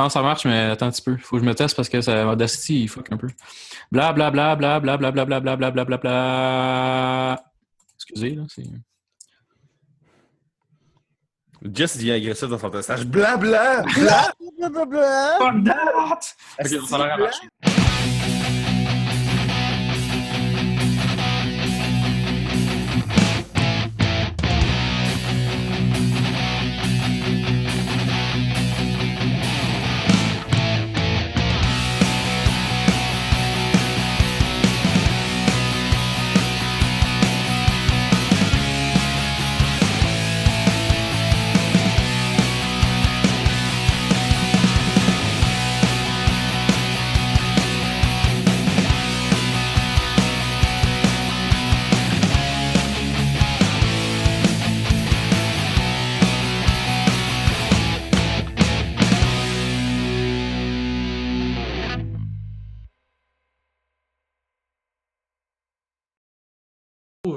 Non, ça marche, mais attends un petit peu. Faut que je me teste parce que ça, Audacity, il fuck un peu. Bla bla bla bla bla bla bla bla bla bla bla bla bla. Excusez, là, c'est. Jess devient agressif dans son message. Bla bla bla bla bla bla. Fuck that! Ok, ça a l'air à marcher.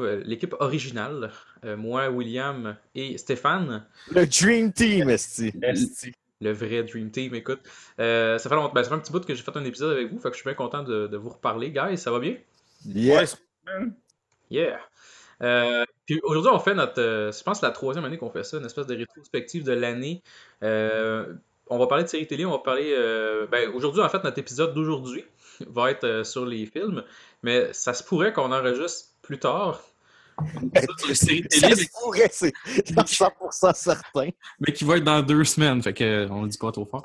Euh, l'équipe originale, euh, moi, William et Stéphane, Le Dream Team, esti. le vrai Dream Team, écoute. Euh, ça, fait longtemps- ben, ça fait un petit bout que j'ai fait un épisode avec vous, fait que je suis bien content de, de vous reparler, guys. Ça va bien? Yes. Yeah! Euh, puis aujourd'hui, on fait notre. euh, je pense que c'est la troisième année qu'on fait ça, une espèce de rétrospective de l'année. Euh, on va parler de séries télé, on va parler. euh, ben, aujourd'hui, en fait, notre épisode d'aujourd'hui va être euh, sur les films, mais ça se pourrait qu'on enregistre plus tard. un épisode sur les séries Ça télé, se pourrait, c'est 100% certain. Mais qui va être dans deux semaines, fait que euh, on le dit pas trop fort.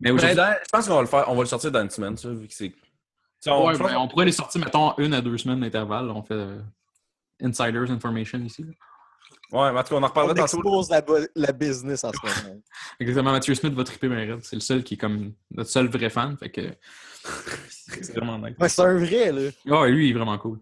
Mais Ben, aujourd'hui, dans- je pense qu'on va le faire. On va le sortir dans une semaine, ça, vu que c'est. Tu sais, on- ouais, je pense ben, on pourrait les sortir, mettons, une à deux semaines d'intervalle. On fait euh, Insiders Information ici. là. Ouais, mais en tout cas, on en reparlera tantôt. expose la, la business en ce moment. Exactement, Mathieu Smith va triper raide. C'est le seul qui est comme notre seul vrai fan. Fait que c'est vraiment nice. Ouais, c'est un vrai, là. Ah ouais, lui, il est vraiment cool.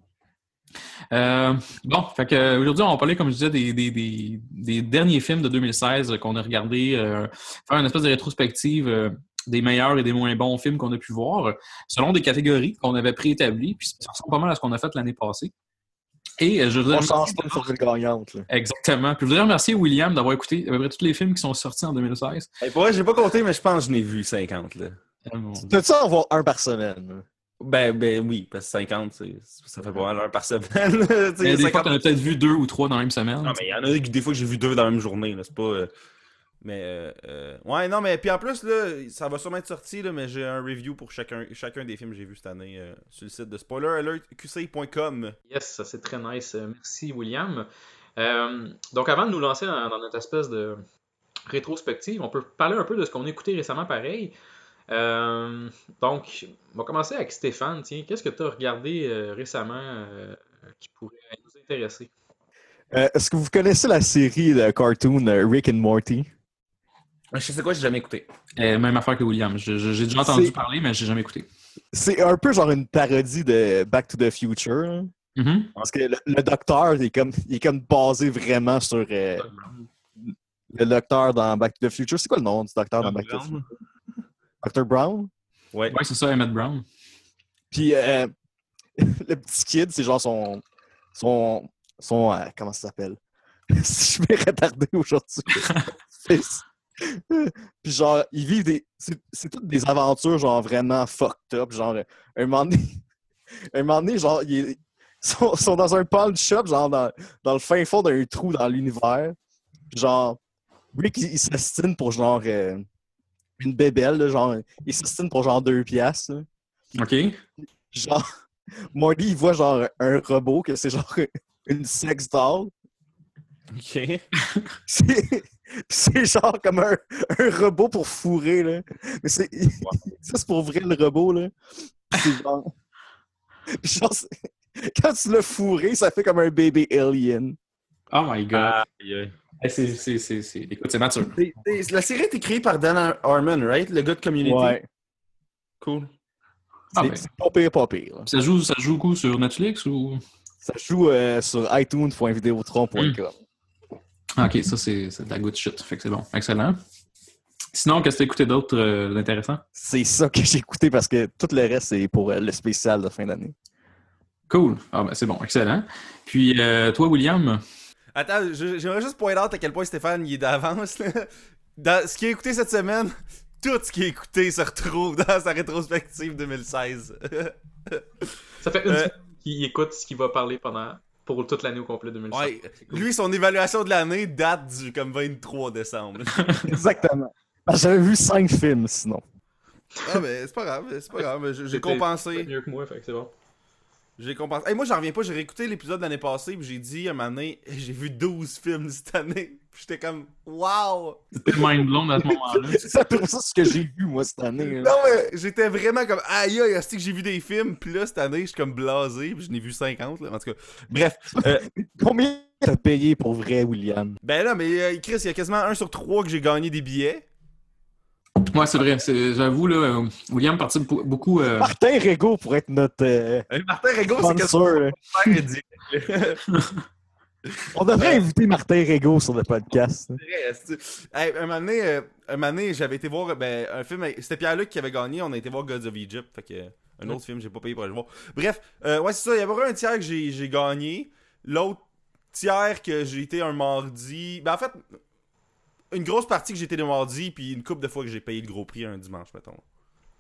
Euh, bon, fait que euh, aujourd'hui, on va parler, comme je disais, des, des, des, des derniers films de 2016 qu'on a regardés, euh, faire une espèce de rétrospective euh, des meilleurs et des moins bons films qu'on a pu voir, selon des catégories qu'on avait préétablies, puis ça ressemble pas mal à ce qu'on a fait l'année passée. Et euh, je voudrais On change pas une gagnante, là. Exactement. Puis je voudrais remercier William d'avoir écouté à peu près tous les films qui sont sortis en 2016. Hey, pour vrai, j'ai pas compté, mais je pense que je n'ai vu 50. Là. Euh, mon Dieu. Peux-tu en voir un par semaine? Ben, ben oui, parce que 50, c'est- ça fait pas mal un par semaine. Il y a des fois 50 qu'on a peut-être vu deux ou trois dans la même semaine. Non, mais il y en a des fois que j'ai vu deux dans la même journée. là, C'est pas. euh, Mais. euh, euh, Ouais, non, mais puis en plus, là, ça va sûrement être sorti, là, mais j'ai un review pour chacun, chacun des films que j'ai vus cette année euh, sur le site de spoileralertqc.com. Yes, ça c'est très nice. Merci, William. Euh, donc, avant de nous lancer dans, dans notre espèce de rétrospective, on peut parler un peu de ce qu'on a écouté récemment, pareil. Euh, donc, on va commencer avec Stéphane. Tiens, qu'est-ce que tu as regardé euh, récemment euh, qui pourrait nous intéresser? Euh, Est-ce que vous connaissez la série de cartoon Rick and Morty? Je sais quoi, j'ai jamais écouté. Euh, même affaire que William. J'ai déjà entendu parler, mais j'ai jamais écouté. C'est un peu genre une parodie de Back to the Future. là. Mhm. Parce que le, le docteur il est, comme, il est comme basé vraiment sur euh, le docteur dans Back to the Future. C'est quoi le nom du docteur dans Back to the Future? Dr. Brown? Ouais. Ouais, c'est ça, Emmett Brown. Puis euh, le petit kid, c'est genre son. son. son. euh, comment ça s'appelle? si je vais retarder aujourd'hui. Puis genre, ils vivent des. C'est toutes des aventures, genre vraiment fucked up. Genre, un moment donné. Un moment donné, genre, ils sont, sont dans un pawn shop, genre dans, dans le fin fond d'un trou dans l'univers. Genre, Rick, il, il pour genre. euh, une bébelle, là, genre. Il s'astine pour genre deux piastres. là. OK. Genre, Morty, il voit genre un robot, que c'est genre une sex doll. Ok. C'est c'est genre comme un, un robot pour fourrer, là. Mais c'est. Ça, c'est pour vrai le robot, là. C'est genre. Puis genre, quand tu l'as fourré, ça fait comme un bébé alien. Oh my god. C'est- c'est- c'est- c'est- Écoute, c'est mature. La série a été créée par Dan Harmon, right? Le gars de Community. Cool. Ah, C'est ben. c'est pas pire, pas pire. Ça joue, ça joue coup sur Netflix ou? Ça joue euh, sur iTunes.videotron.com. Ah, ok, ça c'est c'est de la good shit. Fait que c'est bon. Excellent. Sinon, qu'est-ce que t'as écouté d'autre euh, d'intéressant? C'est ça que j'ai écouté parce que tout le reste, c'est pour euh, le spécial de fin d'année. Cool. Ah ben c'est bon, excellent. Puis euh, toi, William, Attends, j'aimerais juste pointer out à quel point Stéphane il est d'avance. Dans ce qu'il a écouté cette semaine, tout ce qu'il a écouté se retrouve dans sa rétrospective 2016. Ça fait une Euh, semaine qu'il écoute ce qu'il va parler pendant pour toute l'année au complet 2016. ouais, lui, son évaluation de l'année date du comme 23 décembre. Exactement. Que J'avais vu cinq films sinon. ah, mais c'est pas grave, c'est pas grave. J'ai- compensé. mieux que moi, fait que c'est bon. J'ai compensé. Hey, moi, j'en reviens pas. J'ai réécouté l'épisode de l'année passée, puis j'ai dit à un moment donné, j'ai vu 12 films cette année. Puis j'étais comme, waouh! C'était mind blown à ce moment-là. C'est près ça ce que j'ai vu moi cette année. là. Non, mais j'étais vraiment comme, aïe, aïe, est-ce que j'ai vu des films? Puis là, cette année, je suis comme blasé, puis je n'ai vu 50, là. En tout cas, bref. euh, Combien t'as payé pour vrai, William? ben là, mais euh, Chris, il y a quasiment un sur trois que j'ai gagné des billets. Ouais, c'est vrai. c'est- J'avoue, là, euh, William participe beaucoup. beaucoup, euh, Martin Rego pour être notre euh, Martin Rego, sponsor. là. On devrait inviter Martin Rego sur le podcast. Hey, un moment donné, donné, j'avais été voir ben, un film. avec- C'était Pierre-Luc qui avait gagné. On a été voir Gods of Egypt. Fait que, un autre film, j'ai pas payé pour aller le voir. Bref, euh, ouais, c'est ça. Il y avait un tiers que j'ai j'ai gagné. L'autre tiers que j'ai été un mardi. Ben, en fait, une grosse partie que j'ai été le mardi. Puis une couple de fois que j'ai payé le gros prix un dimanche, mettons.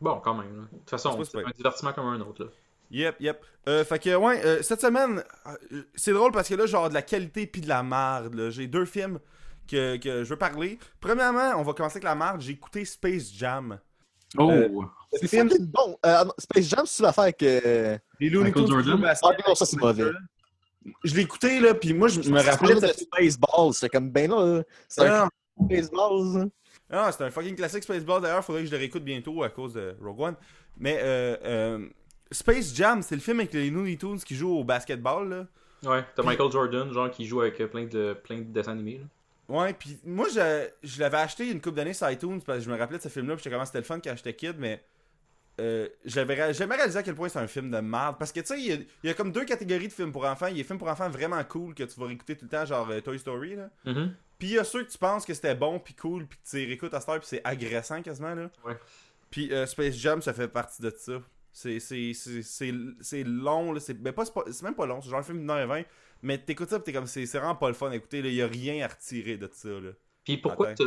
Bon, quand même. là. De toute façon, C'est c'est un divertissement comme un autre. Là. Yep, yep. Euh, fait que, ouais, euh, cette semaine, euh, c'est drôle parce que là, genre de la qualité puis de la merde. là. J'ai deux films que, que je veux parler. Premièrement, on va commencer avec la merde. J'ai écouté Space Jam. Oh! Euh, C'est fucking bon. Euh, non, Space Jam, c'est l'affaire avec. Les Looney Tunes. Ah non, ça c'est mauvais. Je l'ai écouté, là, puis moi, je me rappelais de... de Spaceball. C'était comme, ben là, c'est un Ah, Spaceball. ça. ah, c'est un fucking classique Spaceball. D'ailleurs, faudrait que je le réécoute bientôt à cause de Rogue One. Mais euh, euh, Space Jam, c'est le film avec les Looney Tunes qui jouent au basketball, là. Ouais, t'as Michael Jordan, genre, qui joue avec euh, plein de, plein de dessins animés. Là. Ouais, puis moi, je, je l'avais acheté une couple d'années sur iTunes parce que je me rappelais de ce film-là, puis j'étais comment c'était le fun quand j'étais kid, mais euh, j'avais jamais réalisé à quel point c'est un film de merde. Parce que tu sais, il y a- il y, a comme deux catégories de films pour enfants. Il y a des films pour enfants vraiment cool que tu vas réécouter tout le temps, genre euh, Toy Story, là. Mhm. Puis il y a ceux que tu penses que c'était bon, puis cool, puis que tu réécoutes à cette heure, puis c'est agressant quasiment, là. Ouais. Puis euh, Space Jam, ça fait partie de ça. C'est c'est- c'est- c'est- c'est long, là. C'est ben, c'est c'est même pas long, c'est genre un film d'une heure et vingt. Mais t'écoutes ça, t'es comme, c'est c'est vraiment pas le fun à écouter, là. Y a rien à retirer de ça, là. Puis pourquoi tu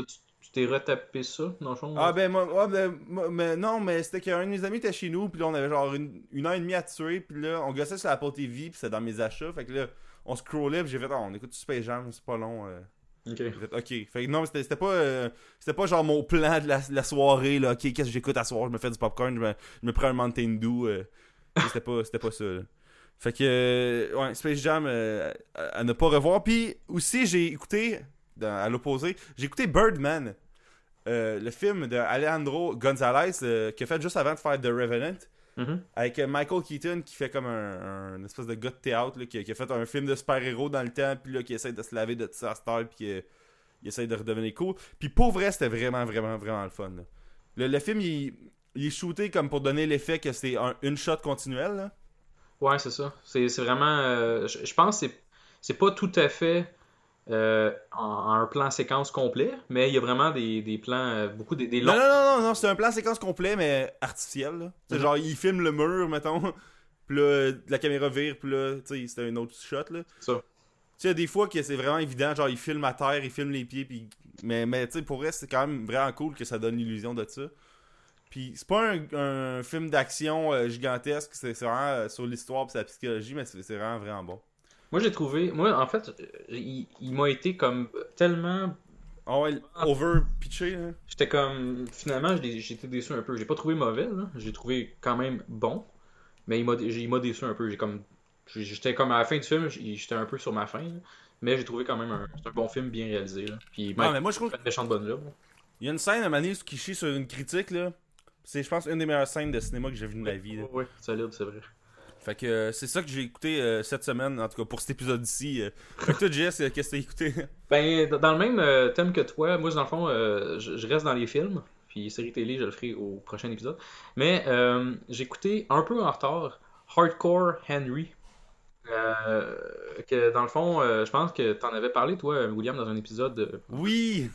t'es retapé ça, dans le fond? Ah ben, moi, ouais, ben, moi- mais non, mais c'était qu'un de mes amis était chez nous, puis là on avait genre une, une heure et demie à tuer, puis là on gossait sur Apple TV, puis c'était dans mes achats, fait que là on scrollait, puis j'ai fait, ah, on écoute Space Jam, c'est pas long. euh. Ok. Fait, que non, c'était pas, euh, c'était pas genre mon plan de la, soirée, là, ok, qu'est-ce que j'écoute à soir, je me fais du popcorn, je me, prends un Mountain Dew, euh. c'était pas, pas ça. Fait que, euh, Space Jam euh, à, ne pas revoir. Puis aussi, j'ai écouté, à l'opposé, j'ai écouté Birdman, le film de Alejandro Gonzalez, qui a fait juste avant de faire The Revenant, Mhm. avec euh, Michael Keaton qui fait comme un, un espèce de gars de théâtre, là, qui, qui a fait un film de super-héros dans le temps, puis là, qui essaie de se laver de ça à cette heure, puis euh, il essaie de redevenir cool. Puis pour vrai, c'était vraiment, vraiment, vraiment le fun. là. Le, le film, il, il est shooté comme pour donner l'effet que c'est un- une shot continuelle. là. Ouais, c'est ça. C'est c'est vraiment. euh, je, je pense que c'est- c'est pas tout à fait euh, en, en un plan séquence complet, mais il y a vraiment des, des plans, euh, beaucoup des, longs. non, non, non, non, c'est un plan séquence complet, mais artificiel. là. C'est Mhm. genre, il filme le mur, mettons, puis là, la caméra vire, puis là, tu sais, c'était un autre shot. là. Ça. Tu sais, des fois que c'est vraiment évident, genre, il filme à terre, il filme les pieds, puis... Mais, mais tu sais, pour vrai, c'est quand même vraiment cool que ça donne l'illusion de ça. Puis c'est pas un, un film d'action euh, gigantesque, c'est vraiment sur l'histoire et sa psychologie, mais c'est vraiment, vraiment bon. Moi, j'ai trouvé. Moi, en fait, il, il m'a été comme tellement. Ah ouais, over pitché, hein. J'étais comme. Finalement, été déçu un peu. J'ai pas trouvé mauvais, là. J'ai trouvé quand même bon. Mais il m'a déçu un peu. J'ai comme. J'étais comme à la fin du film, j'étais un peu sur ma fin. là. Mais j'ai trouvé quand même un, un bon film bien réalisé. Là. Puis Ah, mais moi, je trouve fait une méchante bonne job. Il y a une scène à donné qui chie sur une critique, là. C'est, je pense, une des meilleures scènes de cinéma que j'ai vues de ma vie. là. Oui, solide, c'est vrai. Fait que euh, c'est ça que j'ai écouté euh, cette semaine, en tout cas pour cet épisode-ci. euh. Fait que toi, Jess, qu'est-ce que t'as écouté? Ben, dans le même thème que toi, moi, dans le fond, je, je reste dans les films, puis série télé, je le ferai au prochain épisode. Mais j'ai écouté un peu en retard Hardcore Henry. Que dans le fond, je pense que t'en avais parlé, toi, William, dans un épisode. de- Oui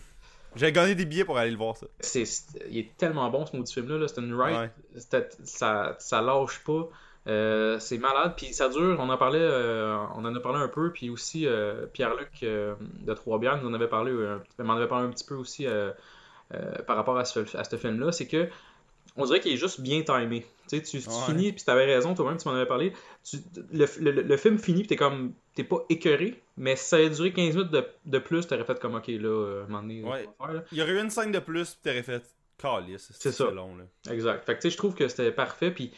J'ai gagné des billets pour aller le voir, ça. C'est, il est tellement bon ce maudit film-là. Là. C'est une ride. Ouais. Ça, ça lâche pas. Euh, c'est malade. Puis ça dure. On en parlait, euh, on en a parlé un peu. Puis aussi, euh, Pierre-Luc de Trois-Bières nous en avait parlé, m'en avait parlé un petit peu aussi par rapport à ce, à ce film-là, c'est que on dirait qu'il est juste bien timé. Tu sais, tu, tu Ouais. finis, puis t'avais raison, toi-même, tu m'en avais parlé. tu- le, le- le film finit, puis t'es comme. T'es pas écœuré, mais si ça avait duré 15 minutes de, de plus, t'aurais fait comme, ok, là, à un moment donné, Ouais. on va faire, là. Il y aurait eu une scène de plus, pis t'aurais fait calice. C'est ça. long, là. Exact. Fait que tu sais, je trouve que c'était parfait. Puis, tu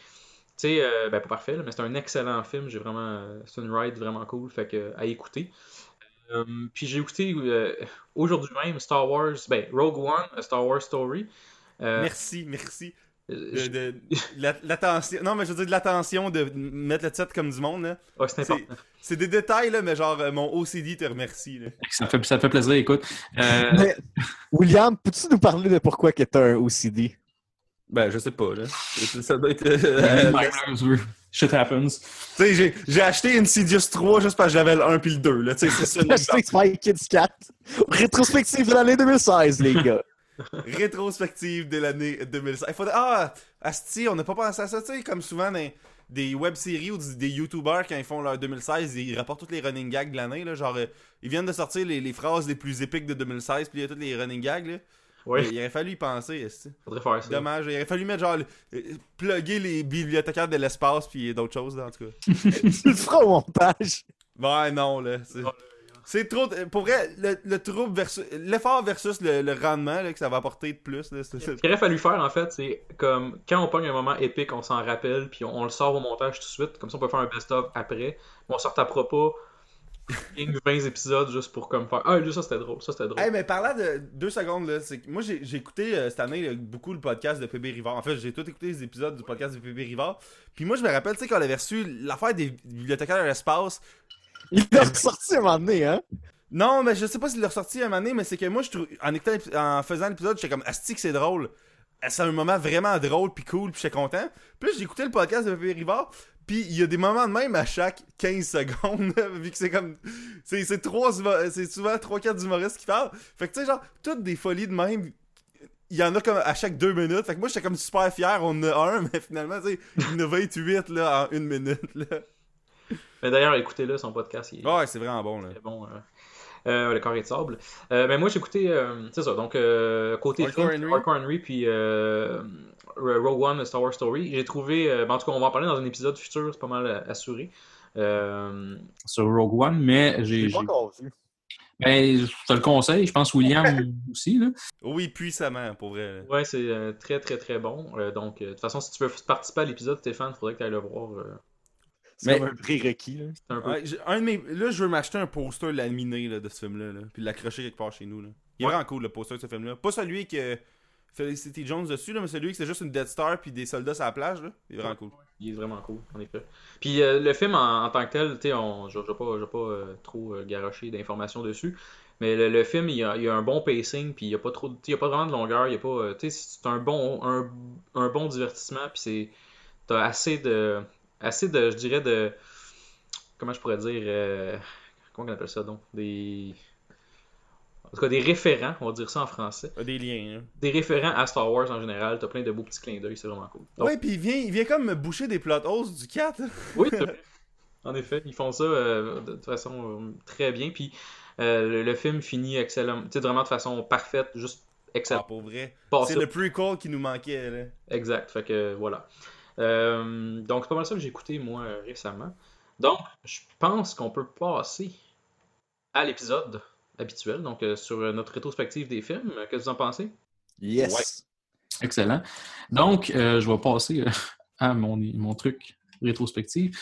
sais, euh, ben pas parfait, là, mais c'est un excellent film. J'ai vraiment. euh, C'est une ride vraiment cool. Fait que à écouter. Euh, puis j'ai écouté euh, aujourd'hui même Star Wars, ben Rogue One, A Star Wars Story. Euh, Merci, merci. De, je- de- la- l'attention. Non, mais je veux dire de l'attention de mettre le titre comme du monde, là. ouais, c'est des détails, là, mais genre, euh, mon OCD te remercie, là. Ça fait, ça fait plaisir, écoute. Euh, Mais, William, peux-tu nous parler de pourquoi que t'as un OCD? Ben, je sais pas, là. Ça doit être. euh, Shit happens. Tu sais, j'ai- j'ai acheté Insidious 3 juste parce que j'avais le 1 puis le 2, là. Tu sais, c'est ça. J'ai acheté Spy Kids 4. Rétrospective de l'année 2016, les gars. Rétrospective de l'année 2016. Il faudrait... Ah, Asti, on n'a pas pensé à ça, tu sais, comme souvent dans des web-séries ou des YouTubers, quand ils font leur 2016, ils rapportent tous les running gags de l'année, là. Genre, euh, ils viennent de sortir les, les phrases les plus épiques de 2016, puis il y a tous les running gags, là. Ouais, Il aurait fallu y penser, faudrait faire ça. Dommage. Il aurait fallu mettre genre. euh, plugger les bibliothécaires de l'espace puis d'autres choses, là, en tout cas. tu le feras au montage. Ouais, non, là. C'est, trop. Pour vrai, le, le trouble versus. L'effort versus le, le rendement là, que ça va apporter de plus, là. c'est- Ce qu'il aurait fallu faire, en fait, c'est comme quand on pogne un moment épique, on s'en rappelle, puis on, on le sort au montage tout de suite. Comme ça, on peut faire un best-of après. Mais on sort à propos 20 épisodes juste pour comme faire Ah, lui, ça c'était drôle, ça c'était drôle. Hey, mais parlant de deux secondes, là, c'est que moi j'ai, j'ai écouté euh, cette année là, beaucoup le podcast de PB Rivard. En fait, j'ai tout écouté les épisodes du podcast de PB Rivard. Puis moi, je me rappelle, tu sais, quand on avait reçu l'affaire des bibliothécaires de l'espace. Il l'a ressorti à un moment donné, hein? Non, mais je sais pas s'il l'a ressorti un moment donné, mais c'est que moi, je trouve, en, écoutant en faisant l'épisode, j'étais comme, asti que c'est drôle. C'est un moment vraiment drôle puis cool puis j'étais content. Puis j'ai écouté le podcast de PB Rivard, puis il y a des moments de même à chaque 15 secondes, vu que c'est comme, c'est, c'est trois, c'est souvent 3-4 humoristes qui parlent. Fait que tu sais, genre, toutes des folies de même, il y en a comme à chaque deux minutes. Fait que moi, j'étais comme super fier, on en a un, mais finalement, tu sais, il y en a 28 là, en une minute, là. Mais d'ailleurs, écoutez-le, son podcast, il Ouais, c'est vraiment bon, là. très bon. euh, euh, le carré de sable. Euh, mais moi, j'ai écouté, euh, c'est ça, donc euh, côté Hardcore film, Henry. Hardcore Henry, puis euh, Rogue One, Star Wars Story. J'ai trouvé, euh, ben, en tout cas, on va en parler dans un épisode futur, c'est pas mal assuré. Euh, Sur Rogue One, mais J'ai j'ai. pas encore vu. Ben, je te le conseille, je pense William aussi. Là. Oui, puissamment, pour vrai. ouais, c'est euh, très, très, très bon. Euh, donc, euh, de toute façon, si tu veux participer à l'épisode, Stéphane, il faudrait que tu ailles le voir. C'est Mais- comme un prérequis, là. un peu... Ouais, j'ai- un de mes... Là, je veux m'acheter un poster laminé là, de ce film-là, là, puis l'accrocher quelque part chez nous. Là. Il est Ouais. vraiment cool le poster de ce film-là. Pas celui que Felicity Jones dessus, là, mais celui que c'est juste une Dead Star puis des soldats sur la plage. Là. Il est vraiment cool. Il est vraiment cool, en effet. Puis euh, le film en, en tant que tel, tu sais, on- je ne vais pas, pas euh, trop euh, garocher d'informations dessus, mais le, le film, il y, a, il y a un bon pacing, puis il n'y a pas trop, il y a pas vraiment de longueur, il y a pas, euh, tu sais, c'est un bon, un, un bon divertissement, puis c'est, t'as assez de, assez de, je dirais de, comment je pourrais dire, euh, comment on appelle ça donc, des, en tout cas des référents, on va dire ça en français, Il y a des liens. Là. des référents à Star Wars en général, t'as plein de beaux petits clins d'œil, c'est vraiment cool. Donc, Ouais, puis il vient, il vient comme me boucher des plot holes du 4. là. Oui. En effet, ils font ça euh, de, de façon euh, très bien. Puis euh, le, le film finit excellent, tu sais, vraiment de façon parfaite, juste Ah, excellent. pour vrai. C'est le prequel qui nous manquait. Là. Exact. Fait que voilà. Euh, donc c'est pas mal ça que j'ai écouté moi euh, récemment. Donc je pense qu'on peut passer à l'épisode habituel, donc euh, sur notre rétrospective des films. Qu'est-ce que vous en pensez? Yes. Excellent. Donc, euh, je vais passer euh, à mon, mon truc rétrospective.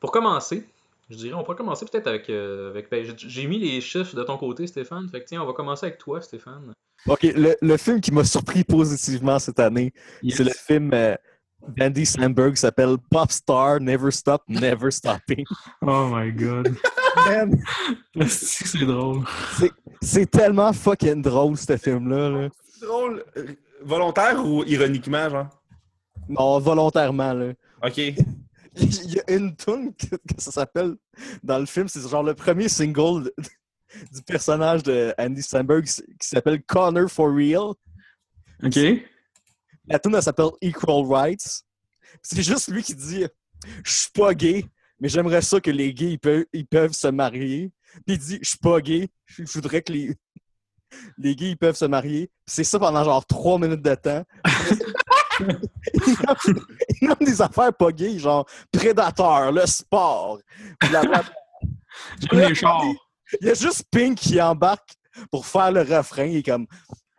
Pour commencer, je dirais, on pourrait commencer peut-être avec. euh, avec ben, j'ai- j'ai mis les chiffres de ton côté, Stéphane. Fait que tiens, on va commencer avec toi, Stéphane. Ok, le, le film qui m'a surpris positivement cette année, Yes. c'est le film euh, d'Andy Samberg qui s'appelle Popstar Never Stop, Never Stopping. Oh my god. Man, c'est drôle. c'est tellement fucking drôle, ce film-là. là. C'est drôle. euh, Volontaire ou ironiquement, genre? Non, volontairement. Là. Ok. Il y a une tune que, que ça s'appelle dans le film, c'est genre le premier single de- du personnage de Andy Samberg qui s'appelle Connor for Real. OK. La tune elle s'appelle Equal Rights. C'est juste lui qui dit Je suis pas gay, mais j'aimerais ça que les gays ils peuvent, ils peuvent se marier. Puis il dit Je suis pas gay, je voudrais que les les gays, ils peuvent se marier. C'est ça pendant genre trois minutes de temps. ils nomment des affaires pas gays, genre prédateur, le sport. chars. Il y a juste Pink qui embarque pour faire le refrain. Il est comme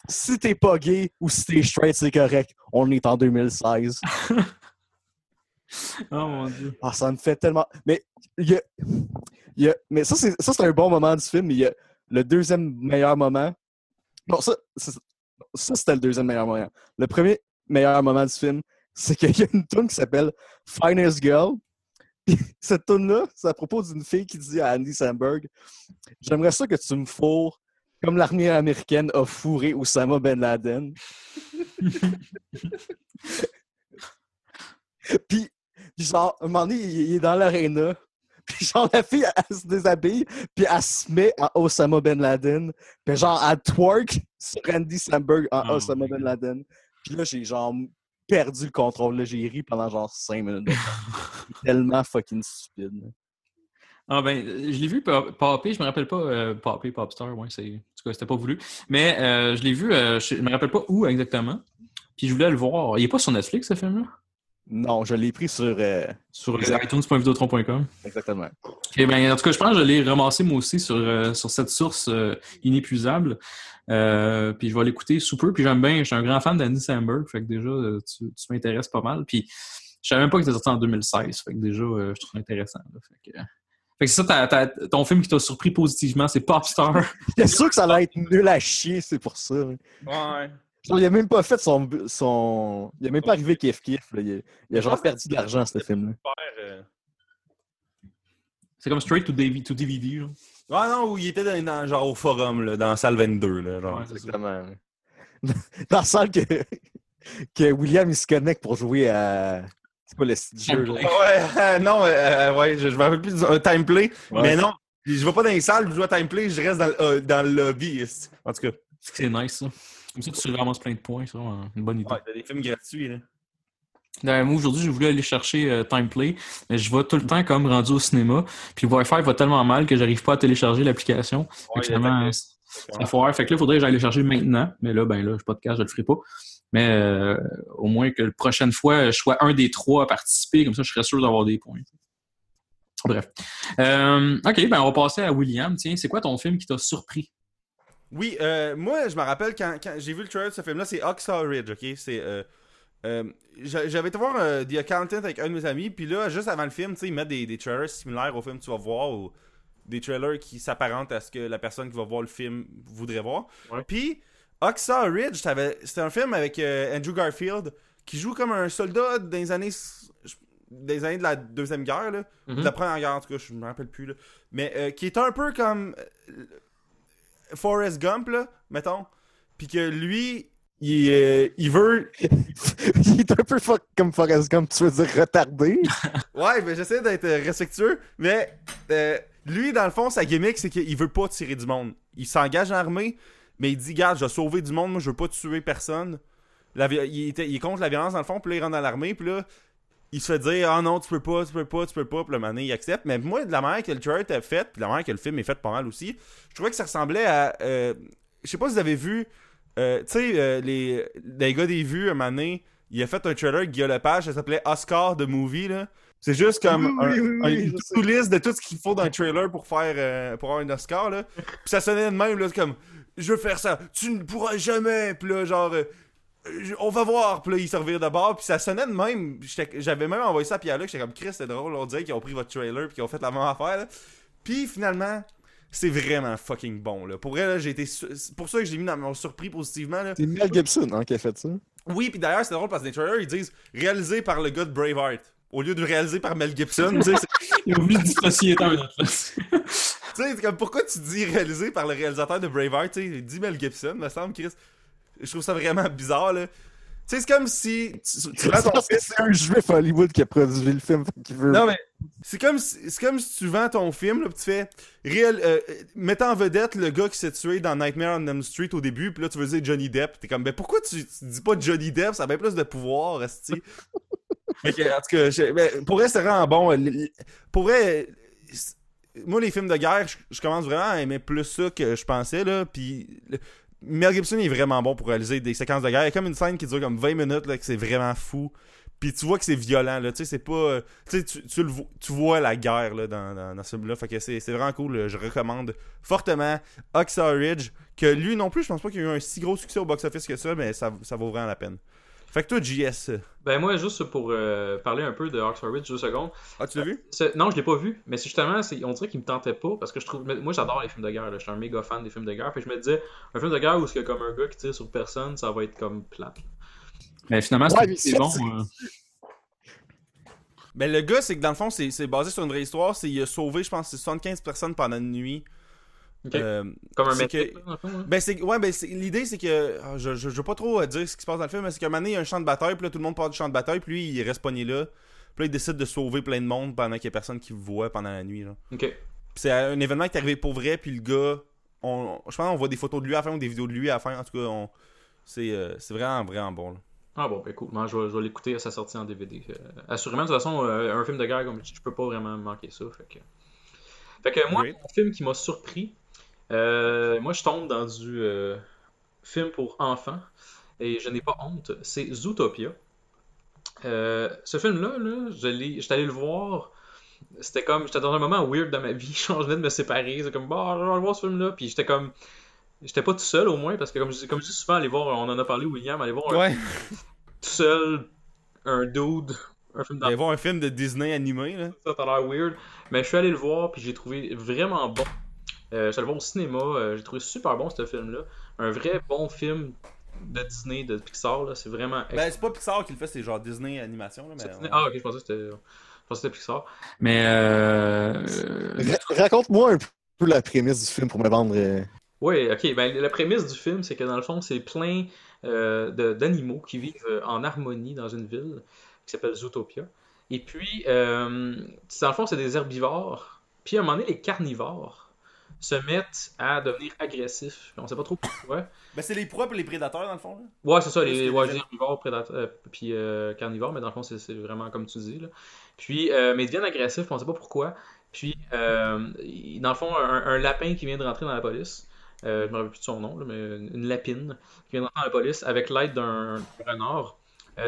si t'es pas gay ou si t'es straight, c'est correct. On est en 2016. Oh mon dieu. Ah, ça me fait tellement. Mais y a... il y a- Mais ça, c'est un bon moment du film. Il y a le deuxième meilleur moment. Non, ça, ça, c'était le deuxième meilleur moment. Le premier meilleur moment du film, c'est qu'il y a une tune qui s'appelle Finest Girl. Puis cette tune-là, c'est à propos d'une fille qui dit à Andy Samberg J'aimerais ça que tu me fourres comme l'armée américaine a fourré Osama Ben Laden. puis, genre, un moment donné, il, est dans l'aréna. Puis genre, la fille, elle, se déshabille, puis elle se met en Osama Ben Laden. Puis genre, elle twerk sur Andy Samberg en Oh Osama my Ben. Laden. Puis là, j'ai genre perdu le contrôle. Là, j'ai ri pendant genre 5 minutes. tellement fucking stupide. Ah ben, euh, je l'ai vu pop- popper, je me rappelle pas euh, popper, popstar, ouais, c'est. En tout cas, c'était pas voulu. Mais euh, je l'ai vu, euh, je, je me rappelle pas où exactement. Puis je voulais le voir. Il est pas sur Netflix ce film-là? Non, je l'ai pris sur. Sur. Exactement. Ok, ben, en tout cas, je pense que je l'ai ramassé moi aussi sur, sur cette source inépuisable. Puis je vais l'écouter sous peu. Puis j'aime bien, je suis un grand fan d'Andy Samberg. Fait que déjà, tu, tu m'intéresses pas mal. Puis je savais même pas qu'il était sorti en 2016. Fait que déjà, je trouve ça intéressant. là. Fait que, fait que c'est ça, ta- ta- ton film qui t'a surpris positivement, c'est Popstar. J'étais sûr que ça allait être nul à chier, c'est pour ça. Ouais. Genre, il a même pas fait son. son... Il a même pas arrivé kiff-kiff. Il, a- il a genre perdu de l'argent, ce film-là. Faire, euh, c'est comme straight to DVD. To DVD là. Ouais, non, où il était dans, dans- genre au forum, là, dans la salle 22. Là, genre. Ouais, c'est. Exactement. Dans le sens que, que William il se connecte pour jouer à. C'est quoi le jeu? là? Gameplay. Ouais, non, euh, ouais, je, je me rappelle plus du un time play. Ouais. Mais non, je vais pas dans les salles, je joue à time play, je reste dans, le- euh, dans le lobby. En tout cas, C'est nice, ça. Comme ça, tu ramasses plein de points. C'est vraiment une bonne idée. ouais, t'as des films gratuits. Là. Euh, moi, aujourd'hui, je voulais aller chercher euh, Timeplay, mais je vais tout le temps comme rendu au cinéma. Puis le Wi-Fi va tellement mal que j'arrive pas à télécharger l'application. Fait que Ouais, finalement, ça foire. Fait que là, il faudrait que j'aille le chercher maintenant. Mais là, ben là, je pas de cash, je le ferai pas. Mais euh, au moins que la prochaine fois, je sois un des trois à participer. Comme ça, je serais sûr d'avoir des points. Bref. Euh, OK, ben on va passer à William. Tiens, c'est quoi ton film qui t'a surpris? Oui, euh, moi, je me rappelle quand, quand j'ai vu le trailer de ce film-là, c'est Oxford Ridge, ok? C'est. euh, euh, j'a- J'avais été voir euh, The Accountant avec un de mes amis, puis là, juste avant le film, tu sais, ils mettent des, des trailers similaires au film que tu vas voir, ou des trailers qui s'apparentent à ce que la personne qui va voir le film voudrait voir. Puis, Oxford Ridge, c'était un film avec euh, Andrew Garfield, qui joue comme un soldat les années. Des années de la Deuxième Guerre, là. Mhm. De la Première Guerre, en tout cas, je me rappelle plus, là. Mais euh, qui est un peu comme. euh, Forrest Gump, là, mettons. Puis que lui, il, euh, il veut. il est un peu fo- comme Forrest Gump, tu veux dire retardé. Ouais, mais j'essaie d'être respectueux. Mais lui, dans le fond, sa gimmick, c'est qu'il veut pas tirer du monde. Il s'engage en armée, mais il dit Garde, je vais sauver du monde, moi, je veux pas tuer personne. La il, était- il est contre la violence, dans le fond, puis là, il rentre dans l'armée, puis là. Il se fait dire Ah non, tu peux pas, tu peux pas, tu peux pas, puis le donné, il accepte. Mais moi, de la manière que le trailer était fait, puis de la manière que le film est fait pas mal aussi, je trouvais que ça ressemblait à. euh, je sais pas si vous avez vu. euh, tu sais, euh, les, les gars des vues, un donné, il a fait un trailer Guillaume Lepage, ça s'appelait Oscar de Movie, là. C'est juste comme Oui, un, oui, oui, un- une je sais. to-do list de tout ce qu'il faut dans un trailer pour faire euh, pour avoir un Oscar, là. Puis ça sonnait de même, là, comme je veux faire ça, tu ne pourras jamais, puis là, genre. euh, je- on va voir, puis là, il se revire de bord, puis ça sonnait de même. J'avais même envoyé ça à Pierre-Luc, j'étais comme Chris, c'est drôle, on dirait qu'ils ont pris votre trailer, puis qu'ils ont fait la même affaire, là. Puis finalement, c'est vraiment fucking bon, là. Pour vrai, là, j'ai été. su- pour ça que j'ai mis dans mon surpris positivement, là. C'est Mel Gibson hein, qui a fait ça. Oui, puis d'ailleurs, c'est drôle parce que les trailers, ils disent réalisé par le gars de Braveheart. Au lieu de réalisé par Mel Gibson, tu sais, c'est- Il a oublié de dissocier place. Tu sais, comme pourquoi tu dis réalisé par le réalisateur de Braveheart, tu sais, dis Mel Gibson, me semble, Chris. Je trouve ça vraiment bizarre, là. Tu sais, c'est comme si. Tu, vends ton c'est un juif Hollywood qui a produit le film veut. Non, mais c'est comme, si- c'est comme si tu vends ton film, là, pis tu fais. Réel, euh, euh, mets en vedette le gars qui s'est tué dans Nightmare on Elm Street au début, puis là, tu veux dire Johnny Depp. T'es comme, ben pourquoi tu, tu dis pas Johnny Depp? Ça a bien plus de pouvoir. Fait que, en tout cas, je- ben, pour vrai, c'est vraiment bon. Le- Pour vrai. Moi, les films de guerre, je, commence vraiment à aimer plus ça que je pensais, là. Puis, Mel Gibson est vraiment bon pour réaliser des séquences de guerre. Il y a comme une scène qui dure comme 20 minutes, là, que c'est vraiment fou. Puis tu vois que c'est violent, là. Tu sais, c'est pas. euh, Tu tu, vois la guerre, dans, dans, ce film-là. Fait que c'est vraiment cool. Je recommande fortement Oxa Ridge. Que lui non plus, je pense pas qu'il y a eu un si gros succès au box-office que ça, mais ça vaut vraiment la peine. Fait que toi, JS. Ben moi, juste pour euh, parler un peu de Oxford Ridge, deux secondes. Ah, tu l'as vu? C'est- Non, je l'ai pas vu, mais c'est justement, on dirait qu'il me tentait pas parce que je trouve. mais Moi, j'adore les films de guerre. là. Je suis un méga fan des films de guerre. Puis je me disais, un film de guerre où c'est comme un gars qui tire sur personne, ça va être comme plate. Mais finalement, Ouais, c'est mais bon. c'est- euh. Ben, le gars, c'est que dans le fond, c'est basé sur une vraie histoire. C'est il a sauvé, je pense, c'est 75 personnes pendant une nuit. Euh, comme un métier, que- dans le fond, là. Ben, c'est. Ouais, ben, l'idée, c'est que. ah, Je, je, je veux pas trop euh, dire ce qui se passe dans le film, mais c'est qu'à un moment donné, il y a un champ de bataille, puis là, tout le monde part du champ de bataille, puis lui, il reste pogné là. Puis là, il décide de sauver plein de monde pendant qu'il y a personne qui le voit pendant la nuit, là. C'est un événement qui est arrivé pour vrai, puis le gars. On, je pense qu'on voit des photos de lui à la fin ou des vidéos de lui à la fin. En tout cas, on, c'est, euh, c'est vraiment, vraiment bon. Là. Ah bon, ben écoute, moi je vais, l'écouter à sa sortie en DVD. Assurément, de toute façon, un film de guerre, comme je je peux pas vraiment manquer ça. Fait que, fait que moi, un film qui m'a surpris, euh, moi je tombe dans du euh, film pour enfants et je n'ai pas honte, c'est Zootopia. Euh, ce film-là, là, je j'étais allé le voir. C'était comme, j'étais dans un moment weird de ma vie. Je venais de me séparer. C'est comme, bah, je vais aller voir ce film-là. Puis j'étais comme, j'étais pas tout seul au moins, parce que comme je, comme je dis souvent, aller voir, on en a parlé, William, aller voir un Ouais. tout seul, un dude, un film d'enfant, voir un film de Disney animé, là. ça a l'air weird. Mais je suis allé le voir, puis j'ai trouvé vraiment bon. Euh, je le voir au cinéma, euh, j'ai trouvé super bon ce film-là. Un vrai bon film de Disney, de Pixar, là, c'est vraiment Ben, c'est pas Pixar qui le fait, c'est genre Disney animation, là. Mais, Disney- Ah, ok, je pensais que c'était. Je pensais que c'était Pixar. Mais euh, Ra- Raconte-moi un peu la prémisse du film pour me vendre. euh, Oui, ok. Ben, la prémisse du film, c'est que dans le fond, c'est plein euh, de- d'animaux qui vivent euh, en harmonie dans une ville qui s'appelle Zootopia. Et puis, euh, dans le fond, c'est des herbivores. Puis à un moment donné, les carnivores se mettent à devenir agressifs. On sait pas trop pourquoi. Ben, c'est les proies et les prédateurs, dans le fond, là. Ouais, c'est ça, les, ouais, les herbivores, prédateurs, euh, puis euh, carnivores, mais dans le fond, c'est vraiment comme tu dis. Là. Puis, euh, mais ils deviennent agressifs, on sait pas pourquoi. Puis, euh, dans le fond, un, un lapin qui vient de rentrer dans la police, euh, je me rappelle plus de son nom, là, mais une lapine qui vient de rentrer dans la police avec l'aide d'un renard,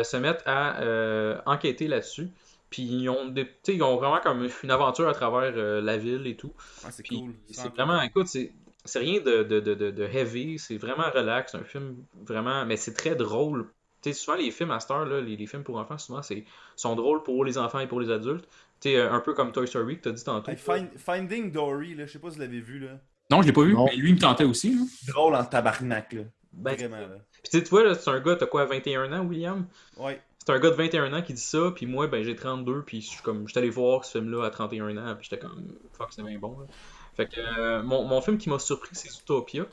se mettent à enquêter là-dessus. Puis, ils ont, des, tu sais, ils ont vraiment comme une aventure à travers euh, la ville et tout. Ah, c'est cool. c'est vraiment, écoute, c'est c'est rien de, de, de, de, de heavy, c'est vraiment relax, c'est un film vraiment, mais c'est très drôle. Tu sais, souvent les films à cette heure, là, les, les films pour enfants, souvent, c'est sont drôles pour les enfants et pour les adultes. Tu sais, euh, un peu comme Toy Story que t'as dit tantôt. Hey, Find- Finding Dory, là, je sais pas si vous l'avez vu, là. non, je l'ai pas vu, Non. mais lui, il me tentait aussi. hein. Drôle en tabarnak, là. Ben, Vraiment, là. Puis tu sais, tu vois, là, c'est un gars, t'as quoi, 21 ans, William? Ouais. C'est un gars de 21 ans qui dit ça, puis moi, ben, j'ai 32, puis je suis comme, j'étais allé voir ce film-là à 31 ans, puis j'étais comme, fuck, c'est bien bon. là. Fait que euh, mon, mon film qui m'a surpris, c'est Zootopia.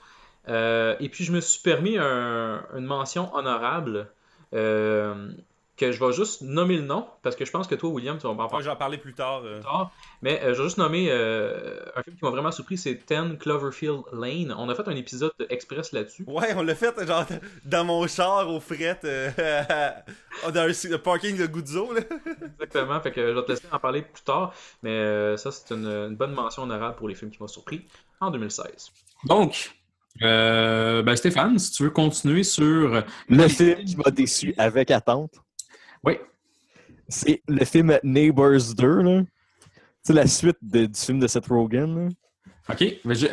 Euh, et puis je me suis permis un- une mention honorable euh, que je vais juste nommer le nom, parce que je pense que toi, William, tu vas Moi, parler j'en parlais plus tard. euh. plus tard. Mais euh, je vais juste nommer euh, un film qui m'a vraiment surpris, c'est 10 Cloverfield Lane. On a fait un épisode express là-dessus. Ouais, on l'a fait, genre, dans mon char au fret, euh, dans le, parking de Guzzo, là. Exactement, fait que je vais te laisser en parler plus tard, mais euh, ça c'est une, une bonne mention honorable pour les films qui m'ont surpris en 2016. Donc, euh, ben Stéphane, si tu veux continuer sur. Le film qui m'a déçu avec attente, Oui. c'est le film Neighbors 2. là. C'est la suite de- du film de Seth Rogen. là. OK.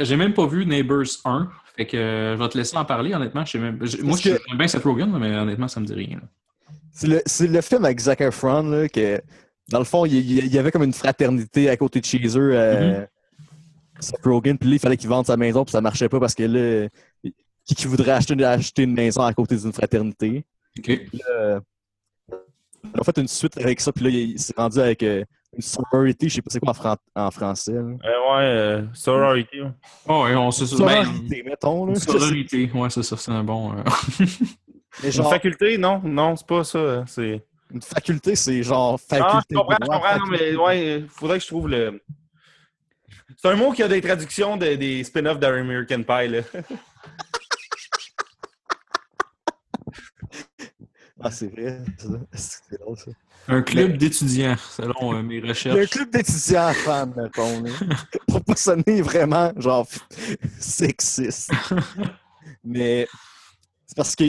J'ai même pas vu Neighbors 1. Fait que euh, je vais te laisser en parler, honnêtement. Je sais même... je- Moi, je que- j'aime bien Seth Rogen, là, mais honnêtement, ça me dit rien. là. C'est le, le film avec Zac Efron, là, que dans le fond, il, y avait comme une fraternité à côté de chez eux. euh, Seth Rogen, puis là, il fallait qu'il vende sa maison, puis ça marchait pas parce que là, qui, voudrait acheter, acheter une maison à côté d'une fraternité. OK. Euh, ils ont fait une suite avec ça, puis là, il s'est rendu avec euh, une sorority, je sais pas c'est quoi en, fran- en français. là. ouais, euh, sorority. Oh, ouais, on se ben, Sororité, mettons. Là. une sororité. Ouais, c'est ça, c'est un bon. euh, Mais genre, faculté, non, non, c'est pas ça. C'est. une faculté, c'est genre Ah, faculté. je comprends, je comprends, non, mais ouais, faudrait que je trouve le. C'est un mot qui a des traductions de- des spin-offs d'American Pie, là. Ah, c'est vrai. C'est drôle, ça. un club d'étudiants, selon euh, mes a un recherches. club d'étudiants fans, mettons. Pour pas sonner vraiment, genre, sexiste. Mais c'est parce que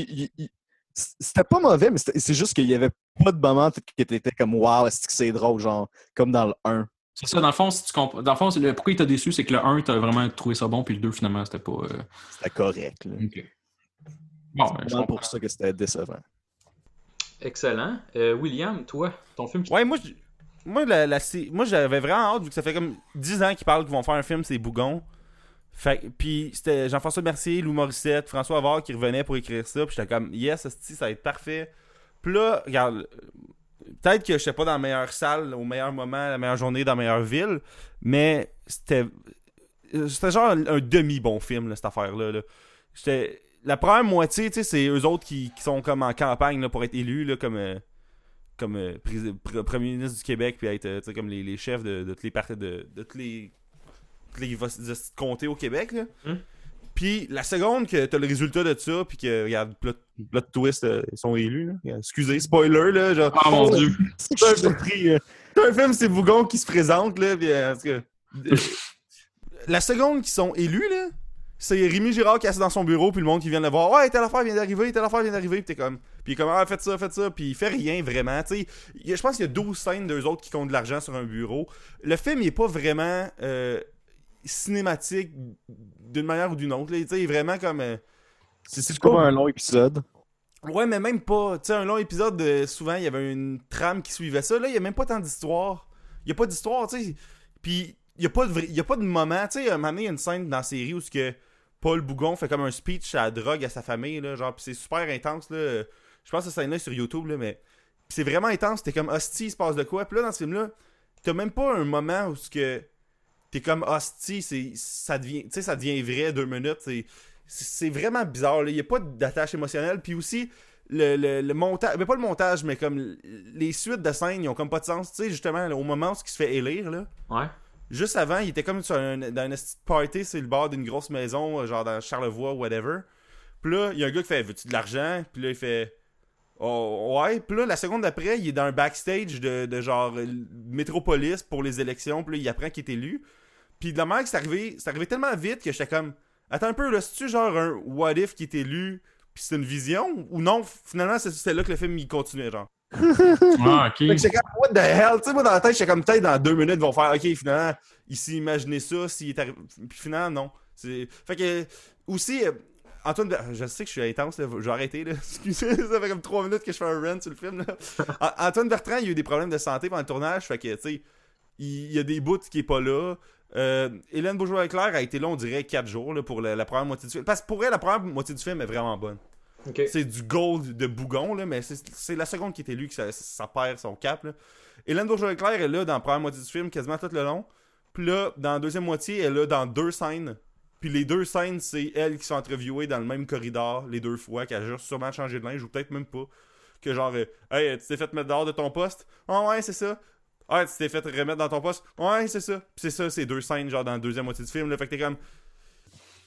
c'était pas mauvais, mais c'est juste qu'il y avait pas de moment qui était comme Waouh, est-ce que c'est drôle, genre, comme dans le 1. C'est ça, dans le fond, si tu comp- dans le fond, le... pourquoi il t'a déçu, c'est que le 1, t'as vraiment trouvé ça bon, puis le 2, finalement, c'était pas. euh, C'était correct. là. Bon, ben, C'est comprends. pour ça que c'était décevant. Excellent. Euh, William, toi, ton film Ouais, moi, moi, la, moi j'avais vraiment hâte, vu que ça fait comme 10 ans qu'ils parlent qu'ils vont faire un film, c'est Bougon. Fait, puis c'était Jean-François Mercier, Lou Morissette, François Havard qui revenaient pour écrire ça. Puis j'étais comme, yes, ça va être parfait. Puis là, regarde, peut-être que je pas dans la meilleure salle, au meilleur moment, la meilleure journée, dans la meilleure ville, mais c'était c'était genre un, demi-bon film, cette affaire-là. là. J'étais- La première moitié, tu sais, c'est eux autres qui, qui sont comme en campagne là, pour être élus, là, comme, euh, comme euh, pr- premier ministre du Québec, puis être euh, tu sais, comme les, les chefs de, de tous les partis de, de tous les, tous les comtés au Québec. Là. Hum. Puis la seconde que t'as le résultat de ça, puis que, regarde, plot, plot twist, euh, ils sont élus. Là. Excusez, spoiler, là. Genre, Ah mon dieu. c'est un film, euh, c'est un film, c'est Bougon qui se présente, là, puis, en tout cas, La seconde qui sont élus, là, c'est Rémi Girard qui est assis dans son bureau, puis le monde qui vient le voir. Ouais, telle affaire vient d'arriver, telle affaire vient d'arriver, puis t'es comme. Puis il est comme, ah, faites ça, faites ça, puis il fait rien vraiment, tu sais. Je pense qu'il y a 12 scènes d'eux autres qui comptent de l'argent sur un bureau. Le film, il est pas vraiment euh, cinématique d'une manière ou d'une autre, là, tu sais, il est vraiment comme. euh, C'est comme un long épisode. Ouais, mais même pas. Tu sais, un long épisode, de- souvent, il y avait une trame qui suivait ça. Là, il y a même pas tant d'histoire. Il y a pas d'histoire, tu sais. Puis, il y a pas de, vrai- il y a pas de moment. Tu sais, un moment donné, il y a une scène dans la série où ce que Paul Bougon fait comme un speech à la drogue à sa famille, là. Genre, c'est super intense, là. Je pense que cette scène-là sur YouTube, là, mais. c'est vraiment intense. T'es comme, hostie, il se passe de quoi? Puis là, dans ce film-là, t'as même pas un moment où ce que. T'es comme, hostie, c'est, ça devient, ça devient vrai deux minutes. C'est, vraiment bizarre. Il n'y a pas d'attache émotionnelle. Puis aussi, le, montage, mais pas le montage, mais comme les suites de scènes, ils ont comme pas de sens. Tu sais, justement, au moment où il se fait élire, là, Ouais. Juste avant, il était comme sur dans une petite party sur le bord d'une grosse maison, euh, genre dans Charlevoix, whatever. Puis là, il y a un gars qui fait Veux-tu de l'argent? Puis là, il fait Oh, ouais. Puis là, la seconde d'après, il est dans un backstage de, genre euh, Métropolis pour les élections. Puis là, il apprend qu'il est élu. Puis de la manière que c'est arrivé, c'est arrivé tellement vite que j'étais comme Attends un peu, là, c'est-tu genre un what if qui est élu Puis c'est une vision? Ou non, finalement, c'est- là que le film il continuait, genre. Ah, ok. Fait que j'étais comme, what the hell? Tu sais, moi, dans la tête, j'étais comme, peut-être dans deux minutes, ils vont faire, ok, finalement, s'est imaginé ça, s'il est arrivé. Puis finalement, non. C'est- Fait que, aussi, euh, Antoine, je sais que je suis intense, là, je vais arrêter, là. Excusez, ça fait comme trois minutes que je fais un rant sur le film, là. An- Antoine Bertrand, il a eu des problèmes de santé pendant le tournage, fait que, tu sais, il il y a des bouts qui est pas là. Euh, Hélène Bourgeois-Leclerc a été là, on dirait, 4 jours là, pour la, la première moitié du film. Parce que pour elle, la première moitié du film est vraiment bonne. C'est du gold de bougon, là, mais c'est la seconde qui est élue que ça, perd son cap. Là. Hélène Bourgeois-Leclerc est là dans la première moitié du film, quasiment tout le long. Puis là, dans la deuxième moitié, elle est là dans deux scènes. Puis les deux scènes, c'est elles qui sont interviewées dans le même corridor les deux fois, qui a juste sûrement changé de linge, ou peut-être même pas. Que genre, euh, hey, tu t'es fait mettre dehors de ton poste? Ah ouais, c'est ça. Ah, tu t'es fait remettre dans ton poste? Ouais, c'est ça. Puis c'est ça, c'est deux scènes, genre dans la deuxième moitié du film. Là, fait que t'es comme.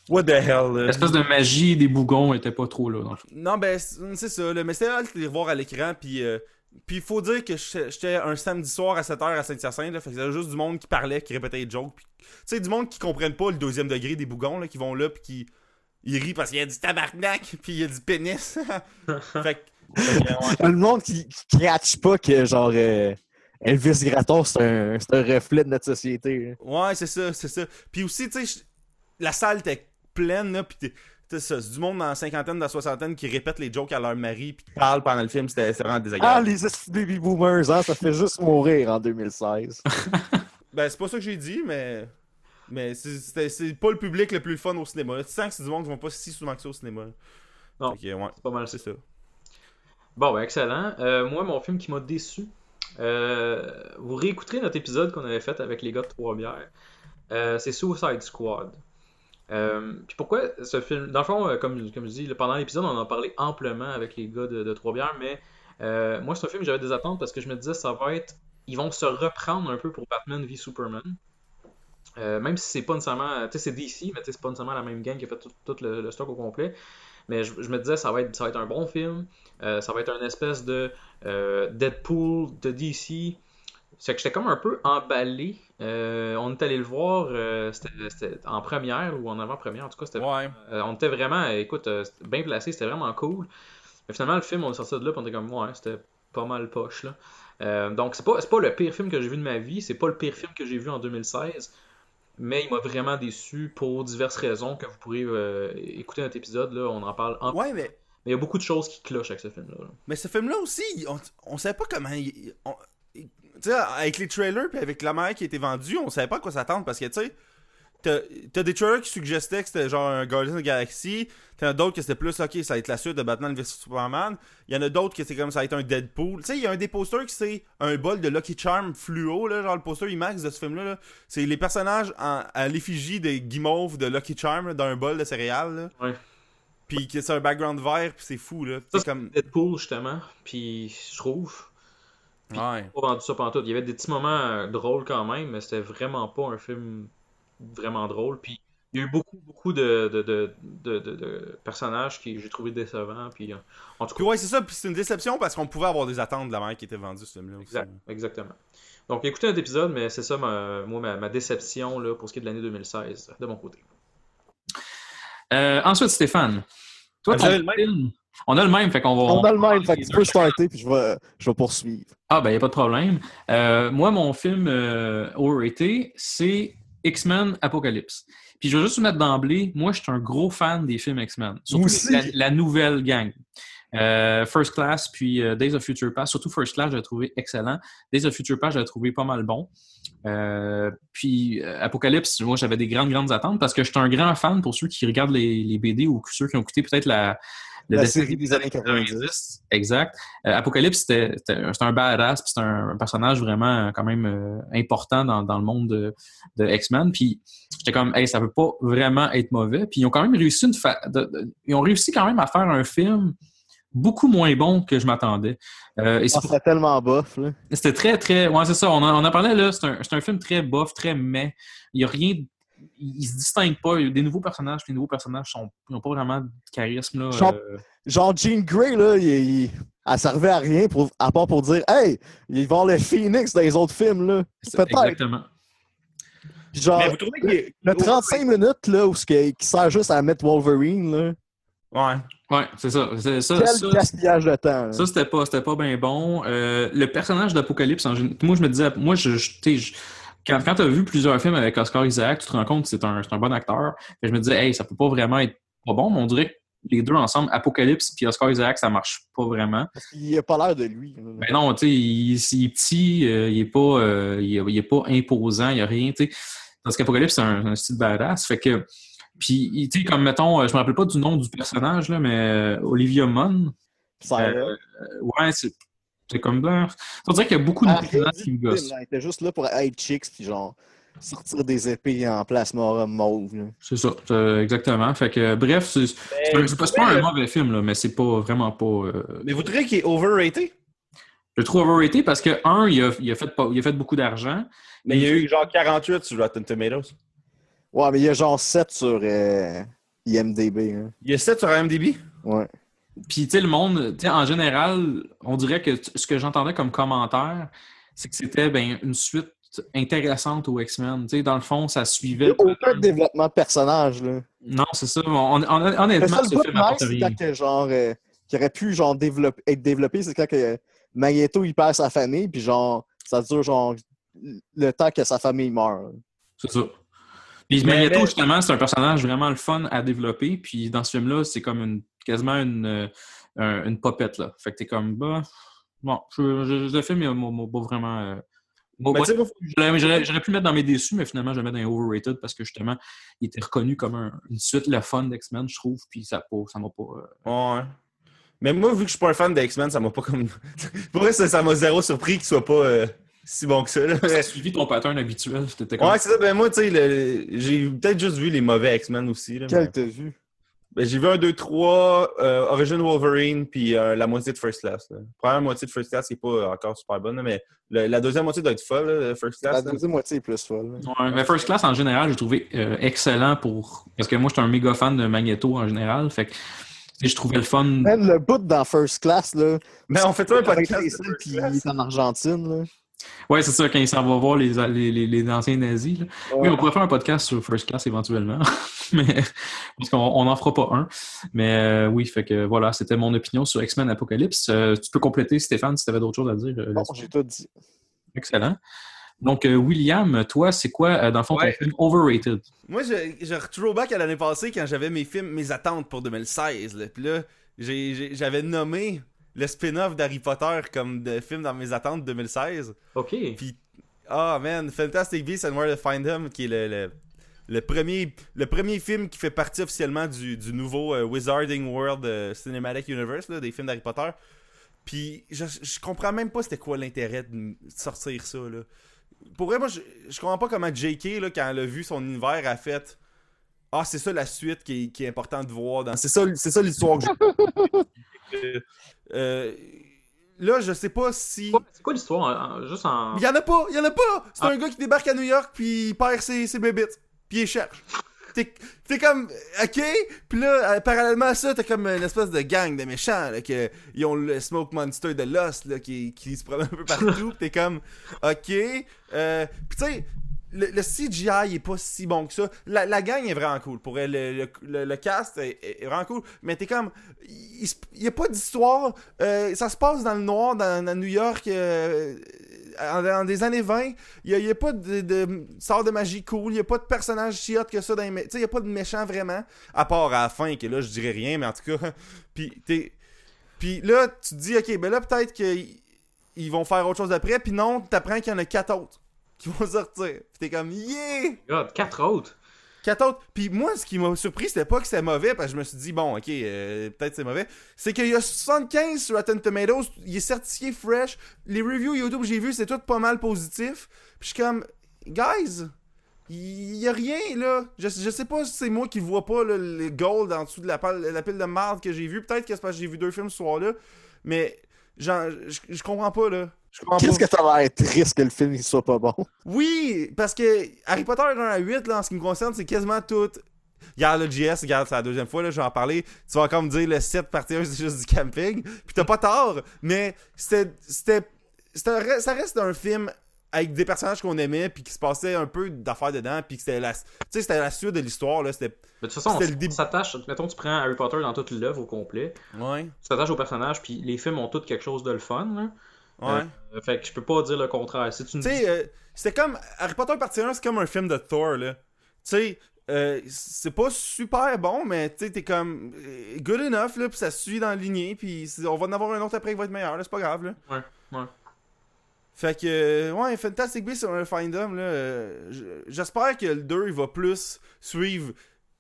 What the hell, là? L'espèce de magie des bougons était pas trop là dans le film. Non, ben, c'est ça. Là. Mais c'était hâte de les revoir à l'écran. Puis, euh, puis il faut dire que j'étais un samedi soir à 7h à Saint-Hyacinthe. Là, fait que c'était juste du monde qui parlait, qui répétait des jokes. puis- Tu sais, du monde qui comprennent pas le deuxième degré des bougons, là, qui vont là, puis qui ils rient parce qu'il y a du tabarnak, puis il y a du pénis. fait que. fait que, ouais. Le monde qui, qui catch pas que, genre, euh, Elvis Gratton, c'est un, c'est un reflet de notre société. là. Ouais, c'est ça, c'est ça. Puis aussi, tu sais, la salle était pleine, là, ça, c'est du monde dans la cinquantaine, dans la soixantaine qui répète les jokes à leur mari, puis qui parle pendant le film, c'était c'était vraiment Ah, désagréable. les esti de baby boomers, hein, ça fait juste mourir en 2016. Ben, c'est pas ça que j'ai dit, mais. Mais c'est- c'était- c'est pas le public le plus fun au cinéma. là. Tu sens que c'est du monde qui vont pas si souvent que ça au cinéma. là. Non. Ouais, C'est pas mal c'est ça. Bon, ben excellent. Euh, moi, mon film qui m'a déçu, euh, vous réécouterez notre épisode qu'on avait fait avec les gars de Trois-Bières. Euh, c'est Suicide Squad. Euh, puis pourquoi ce film Dans le fond, euh, comme, comme je dis, pendant l'épisode, on en a parlé amplement avec les gars de, Trois-Bières, mais euh, moi, c'est un film que j'avais des attentes parce que je me disais, ça va être. Ils vont se reprendre un peu pour Batman v Superman. Même si c'est pas nécessairement. Tu sais, c'est DC, mais c'est pas nécessairement la même gang qui a fait tout, le, stock au complet. Mais je, je me disais, ça va être, ça va être un bon film. Ça va être un espèce de Deadpool de DC c'est que j'étais comme un peu emballé. Euh, on est allé le voir, euh, c'était en première ou en avant-première, en tout cas, c'était Ouais. euh, on était vraiment, écoute, bien placé, c'était vraiment cool. Mais finalement, le film, on est sorti de là, on était comme, ouais, c'était pas mal poche, là. Donc, c'est pas, pas le pire film que j'ai vu de ma vie, c'est pas le pire film que j'ai vu en 2016, mais il m'a vraiment déçu pour diverses raisons que vous pourrez euh, écouter notre épisode, là, on en parle en... Ouais, mais, Mais il y a beaucoup de choses qui clochent avec ce film-là. là. mais ce film-là aussi, on, on savait pas comment. il- on- il- tu sais, avec les trailers puis avec la manière qui était vendue, on savait pas à quoi s'attendre parce que, tu sais, t'as des trailers qui suggestaient que c'était genre un Guardian of the Galaxy, t'en as d'autres que c'était plus, ok, ça va être la suite de Batman vs Superman, il y en a d'autres que c'est comme ça va être un Deadpool. Tu sais, il y a un des posters qui c'est un bol de Lucky Charm fluo, là, genre le poster IMAX de ce film-là, là. c'est les personnages en- à l'effigie des guimauves de Lucky Charm dans un bol de céréales, là. Ouais. Puis que c'est un background vert, puis c'est fou, là. Ça, comme... Deadpool, justement, puis je trouve, Ouais. pas vendu ça pantoute. Il y avait des petits moments euh, drôles quand même, mais c'était vraiment pas un film vraiment drôle. Puis il y a eu beaucoup, beaucoup de, de, de, de, de- de personnages qui j'ai trouvé décevants. Puis euh, en tout Puis cas, ouais, c'est ça, puis c'est une déception parce qu'on pouvait avoir des attentes de la manière qui était vendue, ce film-là. aussi. exact, exactement. Donc écoutez un épisode, mais c'est ça ma, moi ma, ma déception là, pour ce qui est de l'année 2016 de mon côté. Euh, ensuite, Stéphane. Toi, Vous ton avez le même? film- On a le même, fait qu'on va. On a le même, fait que tu peux starter, puis je vais, je vais poursuivre. Ah, ben, il n'y a pas de problème. Euh, moi, mon film euh, overrated, c'est X-Men Apocalypse. Puis je veux juste vous mettre d'emblée, moi, je suis un gros fan des films X-Men. Surtout la, la nouvelle gang. Euh, First Class, puis euh, Days of Future Past. Surtout First Class, je l'ai trouvé excellent. Days of Future Past, je l'ai trouvé pas mal bon. Euh, puis Apocalypse, moi, j'avais des grandes, grandes attentes parce que je suis un grand fan pour ceux qui regardent les, les BD ou ceux qui ont écouté peut-être la, le La série des années 90. Exact. Euh, Apocalypse, c'était c'était- c'était un badass, puis c'était un, un personnage vraiment euh, quand même euh, important dans, dans le monde de, de X-Men. Puis j'étais comme, hey, ça peut pas vraiment être mauvais. Puis ils ont quand même réussi une fa- de- de- ils ont réussi quand même à faire un film beaucoup moins bon que je m'attendais. Euh, c'est Ça pour- serait tellement bof, là. c'était très, très. Ouais, c'est ça. On en, on en parlait là. C'est un, c'est un film très bof, très mais. Il n'y a rien. Il, il se distingue pas. Il y a des nouveaux personnages. Les nouveaux personnages ils n'ont pas vraiment de charisme. Là, Genre- euh, Genre, Jean Grey, là, il, il- elle servait à rien, pour, à part pour dire Hey, il va y avoir le Phoenix dans les autres films, là. Exactement. Genre, Mais vous trouvez est- le 35 minutes, là, où ce qui, sert juste à mettre Wolverine, là. Ouais. Ouais, c'est ça. C'est- ça, Quel ça, gaspillage de temps. là. Ça, c'était pas, c'était pas bien bon. Euh, le personnage d'Apocalypse, moi, je me disais, moi, je- quand, quand tu as vu plusieurs films avec Oscar Isaac, tu te rends compte que c'est un, un bon acteur. Que je me disais, hey, ça peut pas vraiment être pas bon, mais on dirait que les deux ensemble, Apocalypse puis Oscar Isaac, ça marche pas vraiment. Parce qu'il a pas l'air de lui. là. Ben non, tu sais, il, il est petit, euh, il est pas, euh, il, est- il est pas imposant, il a rien, tu sais. Parce qu'Apocalypse, c'est un, un style badass. Fait que, puis, tu sais, comme, mettons, euh, je me rappelle pas du nom du personnage, là, mais euh, Olivia Munn, Ça euh, ouais, c'est c'est comme là. On dirait qu'il y a beaucoup de Ah, qui me gossent. Il était juste là pour être chicks, puis genre, sortir des épées en plasma mauve. C'est ça, c'est- exactement. Fait que, bref, c'est c'est pas, un mauvais film, là, mais c'est pas vraiment pas. euh, Mais vous trouvez qu'il est overrated? je le trouve overrated parce que, un, il a, il a, fait, pas- il a fait beaucoup d'argent. Mais il y a eu genre 48 sur Rotten Tomatoes. Ouais, mais il y a genre 7 sur euh, IMDB. hein. Il y a 7 sur IMDb? Ouais. Puis, tu sais, le monde, tu sais, en général, on dirait que ce que j'entendais comme commentaire, c'est que c'était ben, une suite intéressante aux X-Men. Tu sais, dans le fond, ça Il n'y suivait. a aucun développement de personnage. Là. Non, c'est ça. On- on- Le honnêtement, nice, c'est rien. quand que, genre, euh, qui aurait pu genre, développer, être développé, c'est quand que Magneto il perd sa famille, puis genre, ça dure genre le temps que sa famille meurt. C'est ça. Puis Mais- Magneto, justement, c'est un personnage vraiment le fun à développer. Puis dans ce film-là, c'est comme une, quasiment une, euh, un- une popette. Là. Fait que t'es comme, bah, bon, je, je- le film, il m'a m'a pas vraiment. euh, m'a- Mais J'aurais j'aurais- j'aurais pu le mettre dans mes déçus, mais finalement, je le mets dans les overrated parce que justement, il était reconnu comme un- une suite le fun d'X-Men, je trouve. Puis ça pas- ça m'a pas. euh, Ouais. Mais moi, vu que je suis pas un fan de X-Men, ça m'a pas comme. Pour vrai, ça ça m'a zéro surpris qu'il soit pas euh, si bon que ça. là. Ça a suivi ton pattern habituel. T'étais comme. Ouais, c'est ça. Ben moi, tu sais, le- j'ai peut-être juste vu les mauvais X-Men aussi. Là, mais- Quel t'as vu? Ben, j'ai vu un 2, 3, euh, Origin Wolverine, puis euh, la moitié de First Class. Là. La première moitié de First Class, c'est pas encore super bonne, mais le- la deuxième moitié doit être folle, là, First La Class. là. deuxième moitié est plus folle. là. Ouais, mais First Class, en général, j'ai trouvé euh, excellent pour. Parce que moi, j'étais un méga fan de Magneto en général. Fait que tu sais, je trouvais le fun. Man, le bout dans First Class, là, Mais on fait pas un avec podcast. puis Class. il est en Argentine, là. Ouais, c'est ça, quand il s'en va voir les, les, les, les anciens nazis. là. Oui, on pourrait faire un podcast sur First Class éventuellement, mais parce qu'on on n'en fera pas un. Mais euh, oui, fait que voilà, c'était mon opinion sur X-Men Apocalypse. Euh, tu peux compléter, Stéphane, si tu avais d'autres choses à dire. euh, Bon, là-dessus. j'ai tout dit. Excellent. Donc, euh, William, toi, c'est quoi, euh, dans le fond, Ouais. ton film overrated? Moi, je, je throwback à l'année passée quand j'avais mes films, mes attentes pour 2016. Là. Puis là, j'ai- j'ai- j'avais nommé le spin-off d'Harry Potter comme de film dans mes attentes 2016. Ok. Puis, ah man, Fantastic Beasts and Where to Find Them, qui est le, le, le premier, le premier film qui fait partie officiellement du, du nouveau euh, Wizarding World euh, Cinematic Universe, là, des films d'Harry Potter. Puis, je, je comprends même pas c'était quoi l'intérêt de sortir ça. Là. Pour vrai, moi, je, je comprends pas comment J.K., là, quand elle a vu son univers, a fait Ah, c'est ça la suite qui est, qui est importante de voir. dans C'est ça, c'est ça l'histoire que j'ai. Euh, là, je sais pas si. C'est quoi l'histoire? en- en- Juste en. Il y en a pas, il y en a pas. C'est Ah. un gars qui débarque à New York puis il perd ses, ses bébites. Puis il cherche. T'es t'es comme, ok. Puis là, euh, parallèlement à ça, t'as comme une espèce de gang de méchants là, que ils ont le Smoke Monster de Lost là, qui, qui se promène un peu partout. Pis t'es comme, ok. Euh, puis tu sais, le, CGI est pas si bon que ça. La, gang est vraiment cool. Pour elle, le, le, le- cast est, vraiment cool. Mais t'es comme, il, se- il y a pas d'histoire. Euh, ça se passe dans le noir, dans, New York. euh, en, dans des années 20, il n'y a, pas de, sort de magie cool, il n'y a pas de personnage si hot que ça il n'y a pas de méchant vraiment, à part à la fin, que là, je dirais rien, mais en tout cas. puis, t'es- puis là, tu te dis, ok, ben là, peut-être qu'ils ils vont faire autre chose après, puis non, t'apprends qu'il y en a quatre autres qui vont sortir. Puis t'es comme, yeah! God, quatre autres. Quatre autres. Puis moi, ce qui m'a surpris, c'était pas que c'était mauvais, parce que je me suis dit, bon, ok, euh, peut-être c'est mauvais. C'est qu'il y a 75 sur Rotten Tomatoes, il est certifié fresh. Les reviews YouTube que j'ai vues, c'est tout pas mal positif. Puis je suis comme, guys, il y a rien, là. Je, je sais pas si c'est moi qui vois pas là, les gold en dessous de la, pile- la pile de marde que j'ai vu. Peut-être que c'est parce que j'ai vu deux films ce soir-là. Mais, genre, je, je comprends pas, là. Qu'est-ce que ça va être triste que le film il soit pas bon? Oui, parce que Harry Potter 1 à 8, là, en ce qui me concerne, c'est quasiment tout. Regarde le JS, regarde, c'est la deuxième fois, là, je vais en parler. Tu vas encore me dire le 7 partie 1, c'est juste du camping. Puis t'as pas tort, mais c'était. Ça reste un film avec des personnages qu'on aimait, puis qui se passait un peu d'affaires dedans, puis que c'était la. Tu sais, c'était la suite de l'histoire, là. C'était. Mais de toute façon, C'était on, le début. on s'attache. Mettons, tu prends Harry Potter dans toute l'œuvre au complet. Ouais. Tu t'attaches au personnage, puis les films ont tous quelque chose de le fun. Là. Ouais. Euh, fait que je peux pas dire le contraire. C'est une. Tu sais, euh, c'était comme. Harry Potter partie 1, c'est comme un film de Thor, là. Tu sais, euh, c'est pas super bon, mais tu sais, t'es comme. euh, Good enough, là, pis ça se suit dans la lignée, pis on va en avoir un autre après qui va être meilleur, là, c'est pas grave, là. Ouais, ouais. Fait que, euh, ouais, Fantastic Beasts sur un Findom, là. euh, J'espère que le 2, il va plus suivre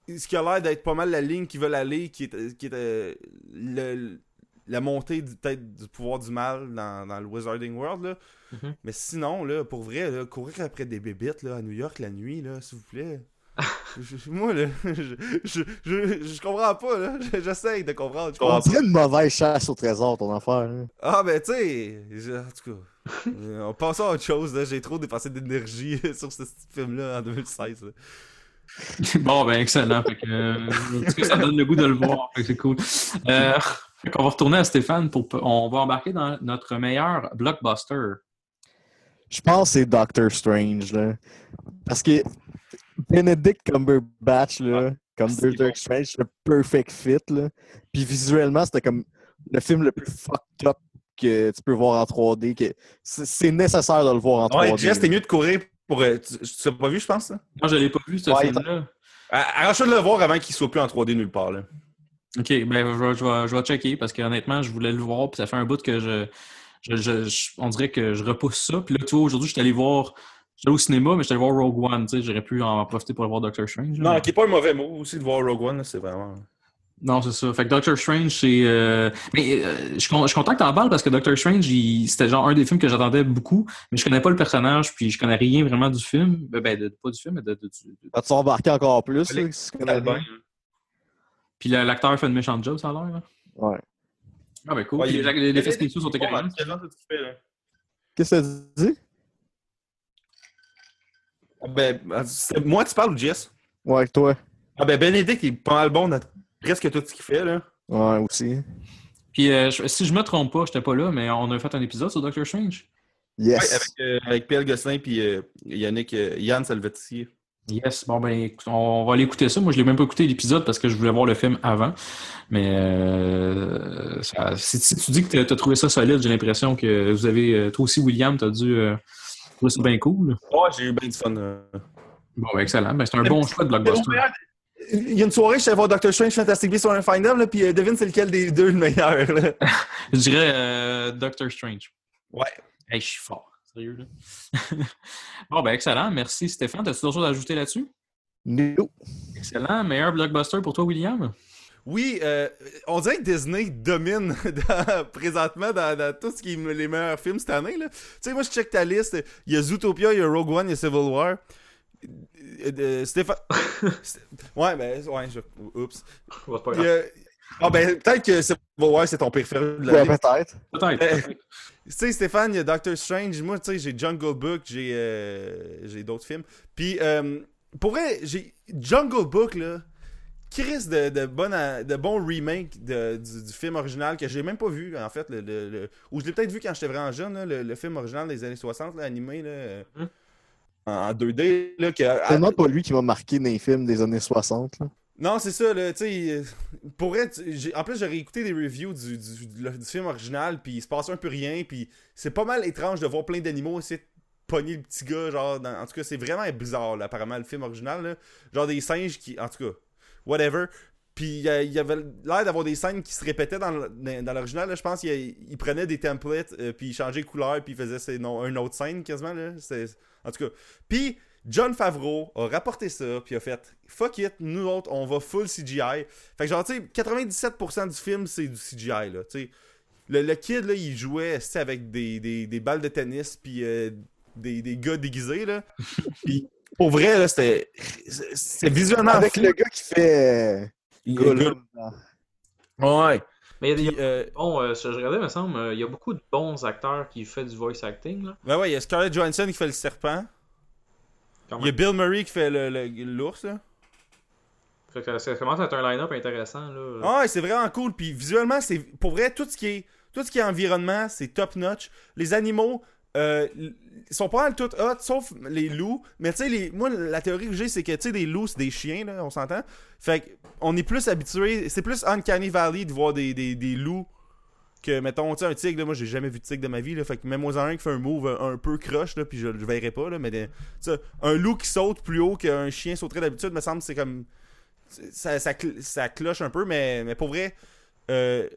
ce qui a l'air d'être pas mal la ligne qu'ils veulent aller, qui est, qui est euh, le- la montée du, peut-être du pouvoir du mal dans, dans le Wizarding World, là. Mhm. Mais sinon, là, pour vrai, là, courir après des bébites, là, à New York la nuit, là, s'il vous plaît. Je- moi, là, je, je, je, je comprends pas, là. J'essaye de comprendre. je comprends dirait une mauvaise chasse au trésor, ton affaire. hein. Ah, ben, tu sais, en tout cas, euh, on passe à autre chose, là. J'ai trop dépensé d'énergie sur ce film-là en 2016. là. Bon, ben, excellent. Fait que, euh, en tout cas, ça donne le goût de le voir. C'est cool. Euh, fait qu'on va retourner à Stéphane pour. On va embarquer dans notre meilleur blockbuster. Je pense que c'est Doctor Strange, là. Parce que Benedict Cumberbatch, là, comme Doctor bon. Strange, c'est le perfect fit, là. Puis visuellement, c'était comme le film le plus fucked up que tu peux voir en 3D. que C'est nécessaire de le voir en 3D. Ouais, Jess, là. t'es mieux de courir pour. euh, tu tu l'as pas vu, je pense, ça? Moi, je l'ai pas vu, ce Ouais, film-là. Arrache-toi de le voir avant qu'il soit plus en 3D nulle part, là. OK, ben, je vais, je vais- je vais checker parce qu'honnêtement, je voulais le voir. Puis ça fait un bout que je. je- je- je- on dirait que je repousse ça. Puis là, tu vois, aujourd'hui, je suis allé voir. J'étais au cinéma, mais j'étais allé voir Rogue One. Tu sais, j'aurais pu en profiter pour aller voir Doctor Strange. Non, qui est pas un mauvais mot aussi de voir Rogue One, c'est vraiment. Non, c'est ça. Fait que Doctor Strange, c'est. euh, Mais euh, je je suis content que t'en parles parce que Doctor Strange, il- c'était genre un des films que j'attendais beaucoup, mais je connais pas le personnage, puis je connais rien vraiment du film. Ben, ben, de- pas du film, mais de. de- du- Vas-tu embarquer encore plus, là, si tu connais bien? Puis la- l'acteur fait une méchante job, ça a l'air. là. Ouais. Ah, ben cool. Ouais, Puis il- les, les effets spéciaux sont écœurants. Qu'est-ce que tu dis? Ben, c'est- moi, tu parles ou Jess? Ouais, toi. Ah, ben, Benedict, il est pas mal bon dans presque tout ce qu'il fait, là. Ouais, aussi. Puis euh, je- si je me trompe pas, j'étais pas là, mais on a fait un épisode sur Doctor Strange. Yes. Ouais, avec, euh, avec Pierre Gosselin puis euh, Yannick, euh, Yann Salvetier. Yes, bon ben écoute, on va aller écouter ça. Moi, je l'ai même pas écouté l'épisode parce que je voulais voir le film avant. Mais euh, ça- si, si tu dis que tu as trouvé ça solide, j'ai l'impression que vous avez. Toi aussi, William, tu as dû euh, trouver ça bien cool. Ouais, j'ai eu bien du fun. euh. Bon, ben, excellent. Ben, c'est un bon choix de blockbuster. Il y a une soirée, je suis allé voir Doctor Strange Fantastic Beasts on Findom, là, puis euh, devine c'est lequel des deux le meilleur. Là. Je dirais euh, Doctor Strange. Ouais. Hey, je suis fort. Sérieux, là. bon, ben, excellent. Merci, Stéphane. As-tu d'autres choses à ajouter là-dessus? No. Excellent. Meilleur blockbuster pour toi, William? Oui, euh, on dirait que Disney domine dans- présentement dans, dans tout ce qui est les meilleurs films cette année. là. Tu sais, moi, je check ta liste. Il y a Zootopia, il y a Rogue One, il y a Civil War. Euh, euh, Stéphane. ouais, ben, ouais, je... Oups. Ouais, pas grave. Ah, ben, peut-être que c'est ton préféré de la Ouais, peut-être. Peut-être. Euh. Tu sais, Stéphane, il y a Doctor Strange. Moi, tu sais, j'ai Jungle Book, j'ai euh, j'ai d'autres films. Puis, euh, pour vrai, j'ai Jungle Book, là. Chris de, de, bon, de bon remake de- du, du film original que j'ai même pas vu, en fait. Le, le- le- ou je l'ai peut-être vu quand j'étais vraiment jeune, là, le, le film original des années 60, là, animé, là, euh, Hmm. En, en 2D. Là, que, C'est tellement pas lui qui m'a marqué dans les films des années 60. là. Non, c'est ça, là, tu sais, euh, pour être, j'ai- en plus, j'ai écouté des reviews du, du, film original, puis il se passe un peu rien, puis c'est pas mal étrange de voir plein d'animaux essayer de pogner le petit gars, genre, dans- en tout cas, c'est vraiment bizarre, là, apparemment, le film original, là, genre des singes qui, en tout cas, whatever, puis il y, avait l'air d'avoir des scènes qui se répétaient dans, l'original, là, je pense qu'il il prenait des templates, euh, puis il changeait de couleur, puis il faisait ses, non, un autre scène, quasiment, là, en tout cas, puis John Favreau a rapporté ça, puis a fait fuck it, nous autres, on va full CGI. Fait que genre, tu sais, 97% du film, c'est du CGI, là, tu sais. Le, le kid, là, il jouait tu sais, avec des, des, des balles de tennis, puis euh, des, des gars déguisés, là. puis, pour vrai, là, c'était. C'était visuellement. Avec fou. le gars qui fait. euh, Gollum. Ouais. Mais il y a, Puis, euh, bon, euh, je regardais, il me semble, euh, il y a beaucoup de bons acteurs qui font du voice acting. Là, ben ouais, il y a Scarlett Johansson qui fait le serpent. Il y a. Bill Murray qui fait le- le- l'ours, là. Fait que ça commence à être un line-up intéressant. Là. Ah ouais, c'est vraiment cool. Puis visuellement, c'est pour vrai tout ce qui est tout ce qui est environnement, c'est top notch. Les animaux euh, ils sont pas mal tout hot, sauf les loups. Mais tu sais, les... moi, la théorie que j'ai, c'est que tu sais, des loups, c'est des chiens, là, on s'entend. Fait on est plus habitué, c'est plus Uncanny Valley de voir des, des, des loups que, mettons, tu sais, un tigre, là, moi, j'ai jamais vu de tigre de ma vie, là. Fait que même moi, un qui fait un move un, un peu croche, là, puis je, je verrai pas, là. Mais tu sais, un loup qui saute plus haut qu'un chien sauterait d'habitude, me semble, c'est comme ça, ça, ça cloche un peu, mais, mais pour vrai, euh,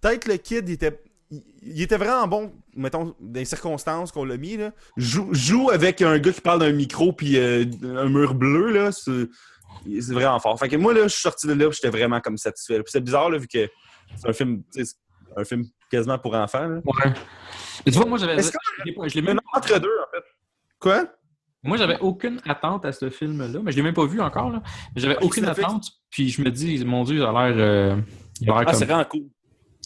peut-être le kid, il était, il, il était vraiment bon, mettons, dans les circonstances qu'on l'a mis. Là. Joue, joue avec un gars qui parle d'un micro puis euh, un mur bleu, là, c'est, c'est vraiment fort. Fait que moi, là, je suis sorti de là j'étais vraiment comme satisfait. Puis c'est bizarre, là, vu que c'est un film, un film quasiment pour enfants. Là. Ouais. Mais tu vois, moi, j'avais. Est-ce Je l'ai même entre deux, en fait. Quoi? Moi, j'avais aucune attente à ce film-là, mais je l'ai même pas vu encore. Là. Mais J'avais Ouais, aucune attente. Puis je me dis, mon Dieu, il a l'air. euh, il a l'air Ah, comme- c'est vraiment cool.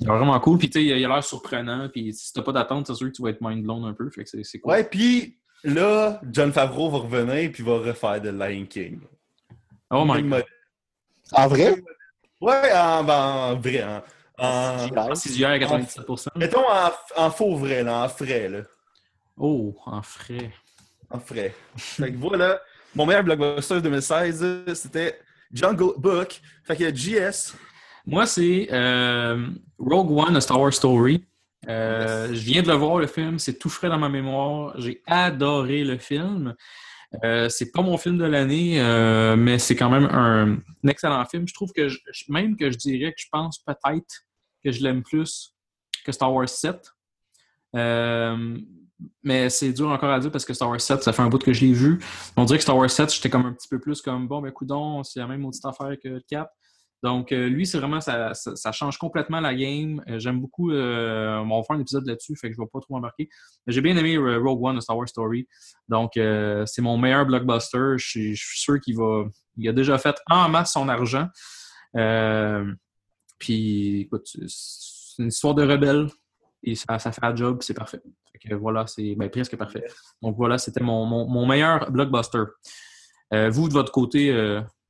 Il l'air vraiment cool. Puis tu sais, il a l'air surprenant. Puis si t'as pas d'attente, c'est sûr que tu vas être mind blown un peu. Fait que c'est, c'est cool. Ouais, puis là, John Favreau va revenir puis va refaire The Lion King. Oh my god. En vrai? Ouais, en, en vrai. En, en- En CGI à 97%. mettons en, en faux vrai, là, en frais. Là. Oh, en frais. En frais. fait que voilà, mon meilleur blockbuster 2016, euh, c'était Jungle Book. Fait que JS. Moi, c'est euh, Rogue One, A Star Wars Story. Euh, Je viens de le voir, le film. C'est tout frais dans ma mémoire. J'ai adoré le film. Euh, c'est pas mon film de l'année, euh, mais c'est quand même un, un excellent film. Je trouve que, je- même que je dirais que je pense peut-être que je l'aime plus que Star Wars 7. Euh, mais c'est dur encore à dire parce que Star Wars 7, ça fait un bout que je l'ai vu. On dirait que Star Wars 7, j'étais comme un petit peu plus comme bon, ben coudon, c'est la même maudite affaire que le 4. Donc, euh, lui, c'est vraiment, ça, change complètement la game. Euh, J'aime beaucoup, euh, on va faire un épisode là-dessus, fait que je ne vais pas trop embarquer. J'ai bien aimé Rogue One, A Star Wars Story. Donc, c'est mon meilleur blockbuster. Je suis, sûr qu'il va, il a déjà fait en masse son argent. Puis, écoute, c'est une histoire de rebelle. Et ça, fait un job, c'est parfait. Voilà, c'est ben, presque parfait. Donc voilà, c'était mon, meilleur blockbuster. Vous, de votre côté,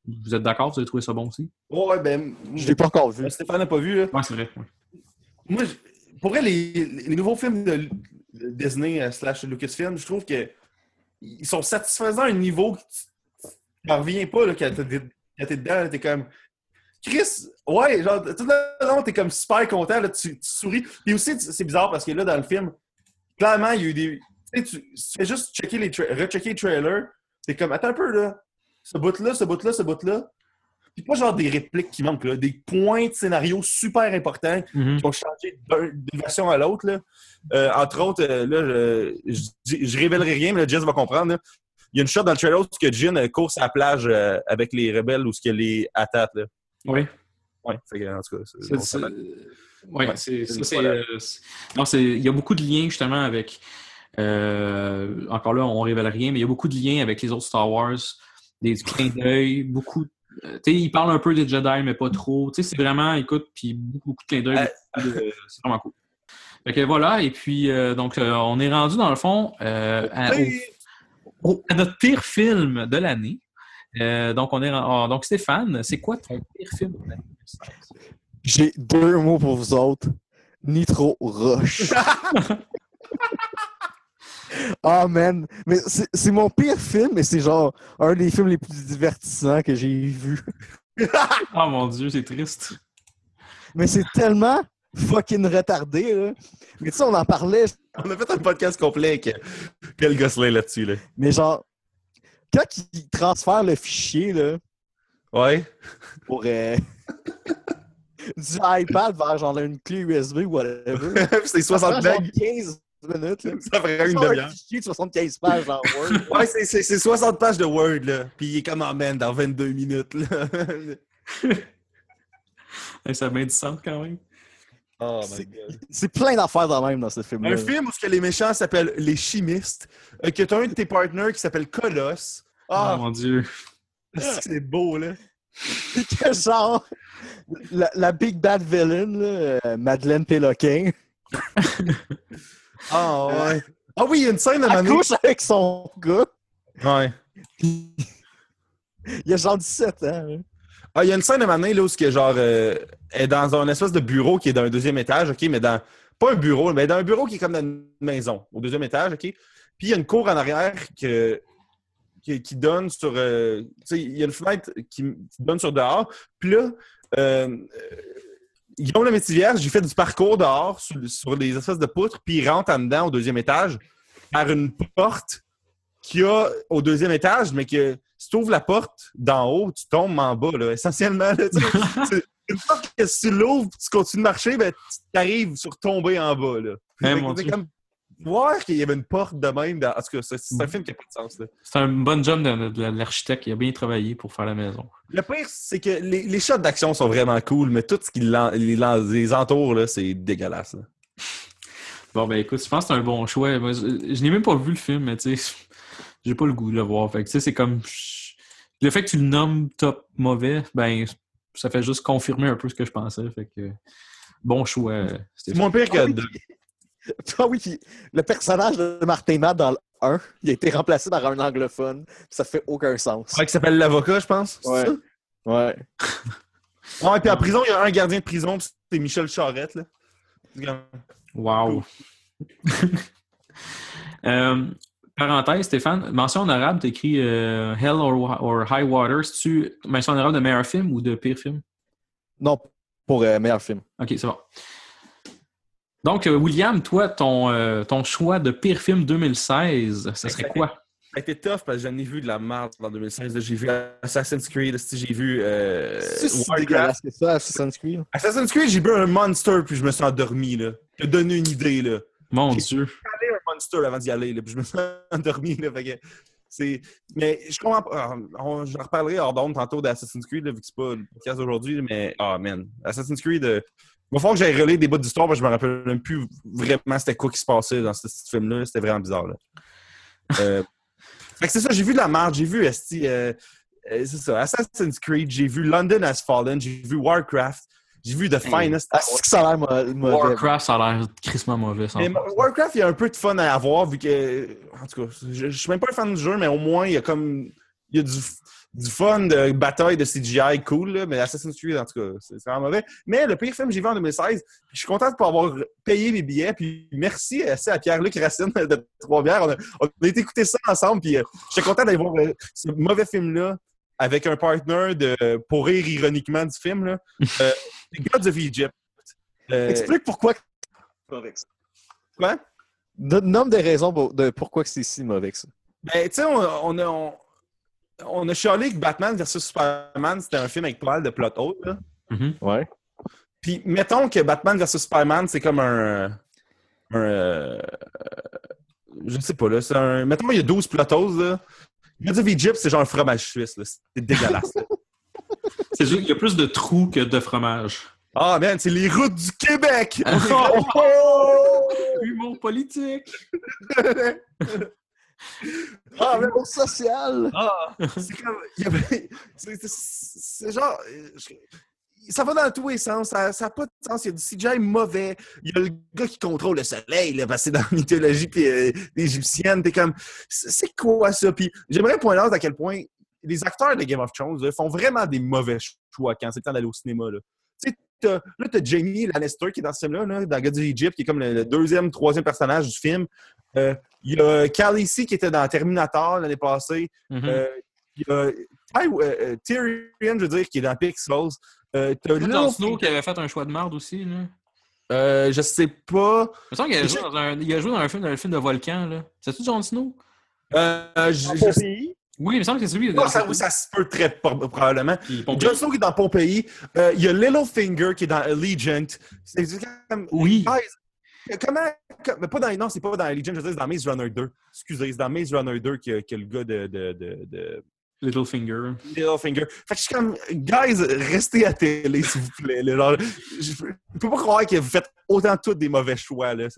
vous êtes d'accord? Vous avez trouvé ça bon aussi? Ouais, ben. Je l'ai pas encore vu. Stéphane n'a pas vu, là. Oui, c'est vrai. ouais. Moi, je- pour vrai, les, les nouveaux films de, Disney euh, slash Lucasfilm, je trouve que ils sont satisfaisants à un niveau que tu n'en reviens pas là, quand t'es dedans, t'es comme. Chris, ouais, genre, tout le long, t'es comme super content, là, tu, tu souris. Puis aussi, c'est bizarre parce que là, dans le film, clairement, il y a eu des. Tu sais, tu, tu fais juste checker les tra- rechecker les trailers, t'es comme, attends un peu, là. Ce bout-là, ce bout-là, ce bout-là. Puis pas genre des répliques qui manquent, là, des points de scénario super importants Mhm. qui ont changé d'un- d'une version à l'autre. Euh, entre autres, euh, là, je, je, je révélerai rien, mais là, Jess va comprendre. là. Il y a une shot dans le trailer où que Jin euh, court sur la plage euh, avec les rebelles ou ce qu'il les attaque. Là. Oui. Que, en tout cas, c'est- C'est- non, c'est- il y a beaucoup de liens justement avec. encore là, on révèle rien, mais il y a beaucoup de liens avec les autres Star Wars, des clins d'œil, beaucoup. euh, tu sais, ils parlent un peu des Jedi, mais pas trop. Tu sais, c'est vraiment, écoute, puis beaucoup, beaucoup de clins d'œil. Euh, c'est vraiment cool. Fait que voilà, et puis euh, donc on est rendu dans le fond à, au- au- à notre pire film de l'année. Donc on est ah, donc Stéphane, c'est quoi ton pire film de l'année? 2016? J'ai deux mots pour vous autres. Nitro Rush. Ah, man. Mais c'est c'est mon pire film, mais c'est genre un des films les plus divertissants que j'ai vu. Oh mon dieu, c'est triste. Mais c'est tellement fucking retardé, là. Mais tu sais, on en parlait, On a fait un podcast complet avec Quel Gosselin là-dessus. Là. mais genre, quand ils transfèrent le fichier, là, Ouais. pour euh, du iPad vers genre une clé USB ou whatever. c'est Ça 60 prend genre blagues. 15 minutes, là. Ça ferait une Genre un demi-heure. fichier de 75 pages dans Word. Ouais, c'est- c'est c'est 60 pages de Word, là. Puis il est comme en man dans 22 minutes, là. Hey, ça a bien du sens quand même. oh C'est- C'est plein d'affaires dans même dans ce film-là. Un film où ce que les méchants s'appellent les chimistes, euh, que tu as un de tes partenaires qui s'appelle Colosse. Oh Ah, mon dieu. c'est beau, là. Puis que genre, la, la big bad villain, là, euh, Madeleine Péloquin, Ah, ouais. Ah oui, il y a une scène à elle moment couche avec son gars. Ouais. Il a genre 17 ans. hein. Ah, il y a une scène à donné, là, où ce que, genre, euh, est dans un espèce de bureau qui est dans un deuxième étage, OK, mais dans... Pas un bureau, mais dans un bureau qui est comme dans une maison, au deuxième étage, OK? Puis il y a une cour en arrière que... qui, qui donne sur... euh, tu sais, il y a une fenêtre qui, qui donne sur dehors. Puis là, euh, euh, Guillaume le Métivier, j'ai fait du parcours dehors sur, sur les espèces de poutres, puis il rentre en dedans au deuxième étage par une porte qu'il y a au deuxième étage, mais que si tu ouvres la porte d'en haut, tu tombes en bas, là, essentiellement. là, une porte que si tu l'ouvres tu continues de marcher, ben, tu arrives sur tomber en bas. Là. Eh, c'est comme voir qu'il y avait une porte de même. Dans... En tout cas, c'est un Mhm. film qui n'a pas de sens. C'est un bon job de, de l'architecte. Il a bien travaillé pour faire la maison. Le pire, c'est que les, les shots d'action sont vraiment cool, mais tout ce qui les, entoure, c'est dégueulasse. là. Bon, ben écoute, je pense que c'est un bon choix. Moi, je je n'ai même pas vu le film, mais tu sais, j'ai pas le goût de le voir. Fait que tu sais, c'est comme. Le fait que tu le nommes top mauvais, ben, ça fait juste confirmer un peu ce que je pensais. Fait que. Bon choix. euh, C'est moins pire que. Ah de- Ah oui, puis le personnage de Martin Matt dans le 1, il a été remplacé par un anglophone. Ça fait aucun sens. Ouais, qui s'appelle l'avocat, je pense. c'est Ouais. ça? Ouais. Ouais, puis en prison, il y a un gardien de prison, c'est Michel Charette. Là. Wow. Euh, parenthèse, Stéphane, mention honorable, tu écrit Hell or, or High Water. C'est-tu mention honorable de meilleur film ou de pire film? Non, pour euh, meilleur film. Ok, c'est bon. Donc, euh, William, toi, ton, euh, ton choix de pire film 2016, ça serait quoi? Ça a été tough parce que j'en ai vu de la merde en 2016. là. J'ai vu Assassin's Creed, si j'ai vu euh, C'est si Warcraft. dégueulasse que ça, Assassin's Creed. Assassin's Creed, j'ai bu un Monster puis je me suis endormi. Là. Je te donne une idée. Là. Mon J'ai- Dieu. J'ai un Monster avant d'y aller, là, puis je me suis endormi. Là, fait que c'est... Mais je comprends pas. on- J'en reparlerai hors d'onde tantôt d'Assassin's Creed, là, vu que c'est pas le podcast d'aujourd'hui. Mais, ah, man. Assassin's Creed, euh, il va falloir que j'aille relire des bouts d'histoire parce que je me rappelle même plus vraiment c'était quoi qui se passait dans ce film-là. C'était vraiment bizarre. Là. Euh, fait que c'est ça, j'ai vu de la merde, j'ai vu esti, euh, euh, c'est ça, Assassin's Creed, j'ai vu London Has Fallen, j'ai vu Warcraft, j'ai vu The Finest. Ah, c'est que ça a l'air mauvais. Warcraft, ça a l'air crissement mauvais. Mais. Warcraft, il y a un peu de fun à avoir vu que. En tout cas, je, je suis même pas un fan du jeu, mais au moins, il y a comme. il y a du, du fun de bataille de CGI cool, là, mais Assassin's Creed, en tout cas, c'est vraiment mauvais. Mais le pire film que j'ai vu en 2016, puis je suis content de pas avoir payé mes billets, puis merci euh, à Pierre-Luc Racine de Trois-Bières. On a, on a été écouter ça ensemble, puis euh, j'étais content d'aller voir euh, ce mauvais film-là avec un partner de, pour rire ironiquement du film, là. Euh, Gods of Egypt. Euh, Explique pourquoi c'est mauvais que ça. quoi? Nomme des raisons pour- de pourquoi c'est si mauvais que ça. Ben, tu sais, on, on a, on, on a chialé que Batman vs Superman, c'était un film avec pas mal de plot holes, là. Mhm. Ouais. Puis, mettons que Batman vs Superman, c'est comme un. un euh, je sais pas, là. C'est un. Mettons, il y a 12 plot holes, là. Gods of Egypt, c'est genre un fromage suisse, là. C'est dégueulasse. C'est juste qu'il y a plus de trous que de fromage. Ah, man, c'est les routes du Québec! Humour politique! Ah, mais au social! Ah, c'est comme. c'est- genre. je- Ça va dans tous les sens. Ça n'a pas de sens. Il y a du CGI mauvais. Il y a le gars qui contrôle le soleil, là, parce que c'est dans la mythologie puis, euh, égyptienne. T'es comme. C'est quoi ça? Puis j'aimerais pointer out à quel point les acteurs de Game of Thrones là, font vraiment des mauvais choix quand c'est le temps d'aller au cinéma. Là, tu as Jamie Lannister qui est dans ce film-là, là, dans God of Egypt, qui est comme le, le deuxième, troisième personnage du film. Euh, Il y a Khaleesi qui était dans Terminator l'année passée. Mhm. Euh, Il y a Ty- euh, euh, Tyrion, je veux dire, qui est dans Pixels. Euh, t'as Jon Snow qui avait fait un choix de merde aussi. Là? Euh, je sais pas. Il me semble qu'il a, Je- joué dans un, il a joué dans un film, dans le film de Volcan. là. C'est-tu Jon Snow? Euh, je-? Oui, il me semble que c'est lui. Ah, ça, ça se peut très pro- probablement. Jon Snow qui est dans Pompéi. Euh, il y a Littlefinger qui est dans Allegiant. C'est c'est comme. Oui. Guys, comment. comme- mais pas dans, non, c'est pas dans Allegiant, je veux dire, c'est dans Maze Runner 2. Excusez, c'est dans Maze Runner 2 que, que le gars de, de, de, de Littlefinger. Littlefinger. Fait que je suis comme, guys, restez à télé, s'il vous plaît. là. Genre, je, je peux pas croire que vous faites autant tous des mauvais choix. Là.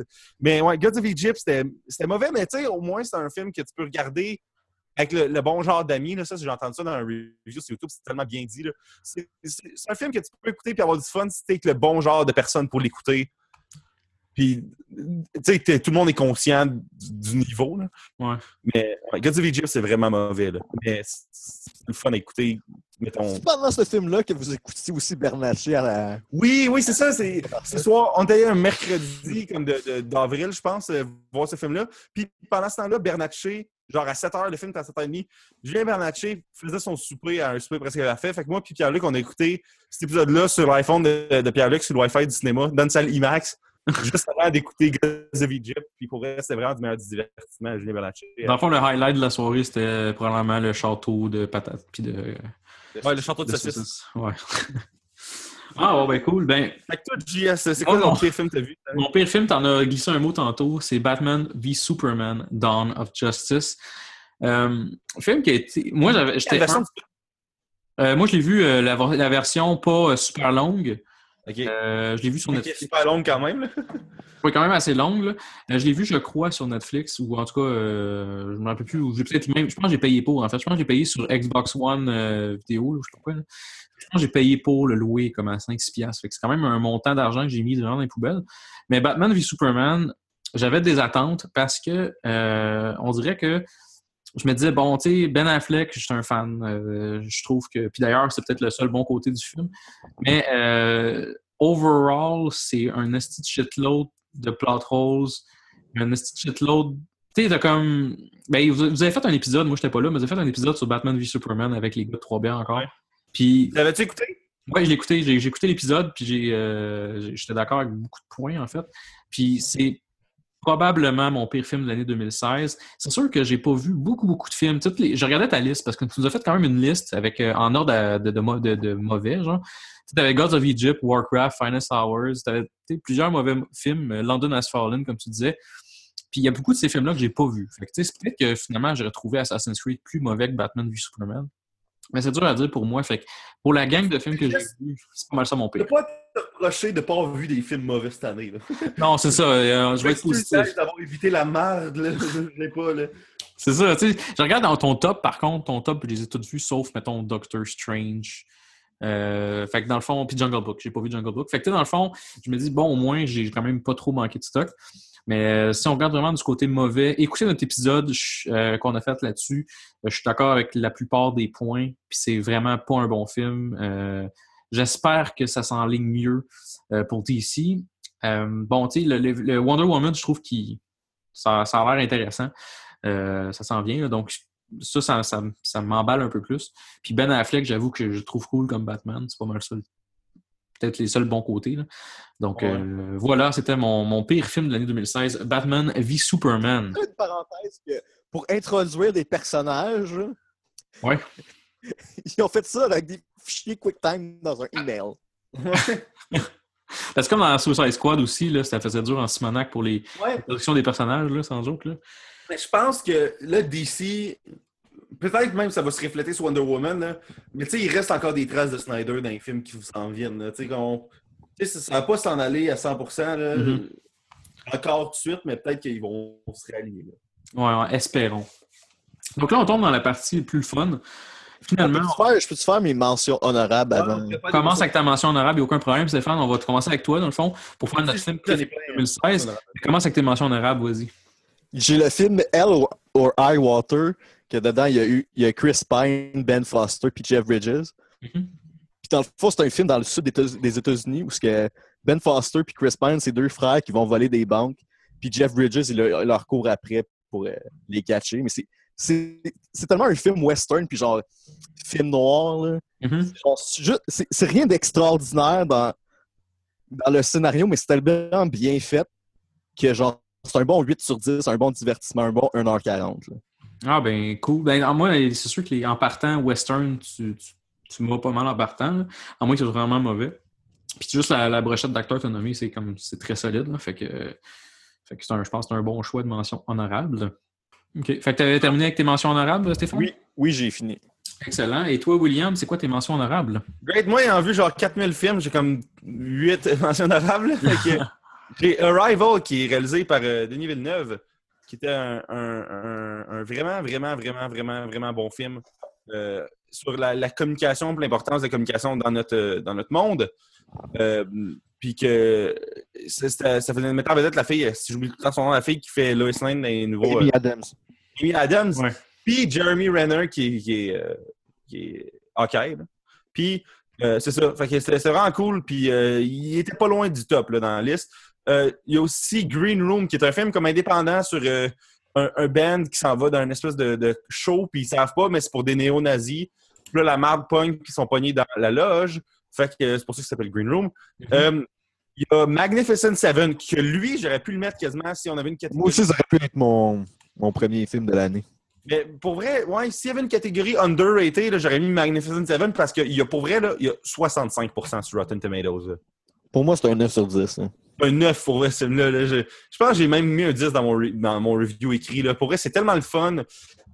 Mais ouais, Gods of Egypt, c'était mauvais, mais tu sais, au moins, c'est un film que tu peux regarder avec le, le bon genre d'amis. Ça, j'ai entendu ça dans un review sur YouTube, c'est tellement bien dit. c'est un film que tu peux écouter et avoir du fun si t'es avec le bon genre de personne pour l'écouter. Puis, tu sais, tout le monde est conscient du, niveau. Là. Ouais. Mais ouais, Gods of Egypt, c'est vraiment mauvais. Là. Mais c'est le fun à écouter. Mettons. C'est pendant ce film-là que vous écoutiez aussi Bernatchez à la. Oui, oui, c'est ça. C'est ce soir, on était un mercredi comme d'avril, je pense, euh, voir ce film-là. Puis pendant ce temps-là, Bernatchez, genre à 7 h, le film était à 7h30. Julien Bernatchez faisait son souper à un souper presque à la fin. Fait que moi puis Pierre-Luc, on a écouté cet épisode-là sur l'iPhone de, de Pierre-Luc, sur le Wi-Fi du cinéma, dans une salle IMAX, juste avant d'écouter Gods of Egypt. Puis pour vrai, c'était vraiment du meilleur du divertissement à Julien Bernatchez. Dans le fond, le highlight de la soirée, c'était probablement le château de patates puis de, Ouais, le château de de saucisses. saucisses. Ouais. ah, bon, ben cool. Ben, Fait que toi, JS, c'est quoi Oh, ton non. pire film que t'as vu? Mon pire film, t'en as glissé un mot tantôt, c'est Batman v Superman, Dawn of Justice. Euh, film qui a été. Moi, j'étais un- euh, moi, je l'ai vu euh, la, la version pas euh, super longue. Euh, je l'ai vu sur Netflix. c'est pas longue quand même. là. Ouais, quand même assez longue. là. Euh, je l'ai vu, je crois, sur Netflix, ou en tout cas, euh, je ne me rappelle plus. ou peut-être même. Je pense que j'ai payé pour, en fait. Je pense que j'ai payé sur Xbox One euh, vidéo, là, je sais pas. Je pense que j'ai payé pour le louer comme à 5-6 piastres. Fait que c'est quand même un montant d'argent que j'ai mis dans les poubelles. Mais Batman v Superman, j'avais des attentes parce que on dirait que je me disais, bon, tu sais, Ben Affleck, je suis un fan. Euh, je trouve que. Puis d'ailleurs, c'est peut-être le seul bon côté du film. Mais euh, overall, c'est un esti de shitload de plot holes, un esti de shitload. Tu sais, t'as comme. Ben, vous, vous avez fait un épisode, moi j'étais pas là, mais vous avez fait un épisode sur Batman v Superman avec les gars de 3B encore. Ouais. Puis, L'avais-tu écouté? ouais, je l'ai écouté, j'ai écouté l'épisode, puis j'ai, euh, j'étais d'accord avec beaucoup de points en fait. Puis c'est probablement mon pire film de l'année 2016. C'est sûr que j'ai pas vu beaucoup, beaucoup de films. Les... Je regardais ta liste parce que tu nous as fait quand même une liste avec euh, en ordre de, de, de- mauvais, genre. Tu avais Gods of Egypt, Warcraft, Finest Hours, tu avais plusieurs mauvais films, euh, London Has Fallen, comme tu disais. Puis il y a beaucoup de ces films-là que j'ai pas vus. Fait que, c'est peut-être que finalement, j'aurais trouvé Assassin's Creed plus mauvais que Batman v Superman. Mais c'est dur à dire pour moi. Fait que pour la gang de films que j'ai vus, c'est pas mal ça mon Je pire. peux pas te reprocher de pas avoir vu des films mauvais cette année. Là. Non, c'est ça. euh, je vais être positif. d'avoir évité la merde. Là. Je pas. Là. C'est ça, tu sais. Je regarde dans ton top, par contre, ton top, je les ai tous vus, sauf, mettons, Doctor Strange. Euh, fait que dans le fond, puis Jungle Book. J'ai pas vu Jungle Book. Fait que, dans le fond, je me dis, bon, au moins, j'ai quand même pas trop manqué de stock. Mais euh, si on regarde vraiment du côté mauvais, écoutez notre épisode euh, qu'on a fait là-dessus. Euh, je suis d'accord avec la plupart des points, puis c'est vraiment pas un bon film. Euh, J'espère que ça s'enligne mieux euh, pour DC. Euh, bon, tu sais, le, le- Wonder Woman, je trouve que ça, ça a l'air intéressant. Ça s'en vient, là. donc ça, ça, ça, ça m'emballe un peu plus. Puis Ben Affleck, j'avoue que je trouve cool comme Batman. C'est pas mal ça. Peut-être les seuls bons côtés. là. Donc Ouais. euh, voilà, c'était mon, mon pire film de l'année 2016, Batman v Superman. Une parenthèse que pour introduire des personnages, Ouais. ils ont fait ça avec des fichiers QuickTime dans un email. Parce que comme dans Suicide Squad aussi, là, ça faisait dur en Simonac pour les Ouais, productions des personnages, là, sans joke. Là. mais je pense que là, DC, peut-être même ça va se refléter sur Wonder Woman, là, mais tu sais, il reste encore des traces de Snyder dans les films qui s'en viennent. là. Tu sais, qu'on- tu sais, ça ne va pas s'en aller à 100%, là, Mhm. encore tout de suite, mais peut-être qu'ils vont se réaligner. ouais, espérons. Donc là, on tombe dans la partie plus fun. Finalement, Peux-tu faire- Je peux-tu faire mes mentions honorables avant? on commence avec ta mention honorable, il n'y a aucun problème, Stéphane. On va commencer avec toi, dans le fond, pour faire notre film J'en ai préféré plein, 2016. Commence avec tes mentions honorables, vas-y. J'ai le film Hell or- or High Water, que dedans, il y a eu il y a Chris Pine, Ben Foster, puis Jeff Bridges. Mhm. Puis dans le fond, c'est un film dans le sud des États- des États-Unis où que Ben Foster puis Chris Pine, c'est deux frères qui vont voler des banques. Puis Jeff Bridges, il, leur- leur court après pour euh, les catcher. Mais c'est- c'est c'est tellement un film western, puis genre film noir. Là. Mhm. Genre, c'est rien d'extraordinaire dans, dans le scénario, mais c'est tellement bien fait que genre c'est un bon 8 sur 10, un bon divertissement, un bon 1h40. là. Ah ben cool. Ben, en moi, c'est sûr que les, en partant western, tu, tu, tu m'as pas mal en partant. là. À moins que ce soit vraiment mauvais. Puis juste la, la brochette d'acteurs que c'est comme c'est très solide. là. Fait que, fait que c'est un, je pense que c'est un bon choix de mention honorable. OK. Fait que tu avais terminé avec tes mentions honorables, Stéphane? Oui, oui, j'ai fini. Excellent. Et toi, William, c'est quoi tes mentions honorables? Great, moi, ayant vu genre 4000 films, j'ai comme 8 mentions honorables. J'ai Arrival qui est réalisé par euh, Denis Villeneuve, qui était un, un- un- un vraiment, vraiment, vraiment, vraiment, vraiment bon film euh, sur la, la communication, l'importance de la communication dans notre, euh, dans notre monde. Euh, puis que c'était- ça faisait mettre en vedette la fille, si j'oublie tout le temps son nom, la fille qui fait Lois Lane dans les nouveaux. Amy euh, Adams. Amy Adams. Puis Jeremy Renner qui, qui est, euh, qui est là. Puis euh, c'est ça. Fait que c'était c'était vraiment cool. Puis euh, il était pas loin du top là, dans la liste. Euh, il y a aussi Green Room, qui est un film comme indépendant sur euh, un, un band qui s'en va dans une espèce de, de show, puis ils savent pas, mais c'est pour des néo-nazis. Puis là, la marde pogne, puis ils sont pognés dans la loge. Fait que euh, c'est pour ça que ça s'appelle Green Room. Euh, il y a Magnificent Seven, que lui, j'aurais pu le mettre quasiment si on avait une catégorie. Moi aussi, ça aurait pu être mon, mon premier film de l'année. Mais pour vrai, ouais, s'il y avait une catégorie underrated, là, j'aurais mis Magnificent Seven parce qu'il y a pour vrai, là, il y a 65% sur Rotten Tomatoes. là. Pour moi, c'est un 9 sur 10. hein. Un 9 pour vrai, ce film-là. là. Je, je pense que j'ai même mis un 10 dans mon, re- dans mon review écrit. Là. Pour vrai, c'est tellement le fun.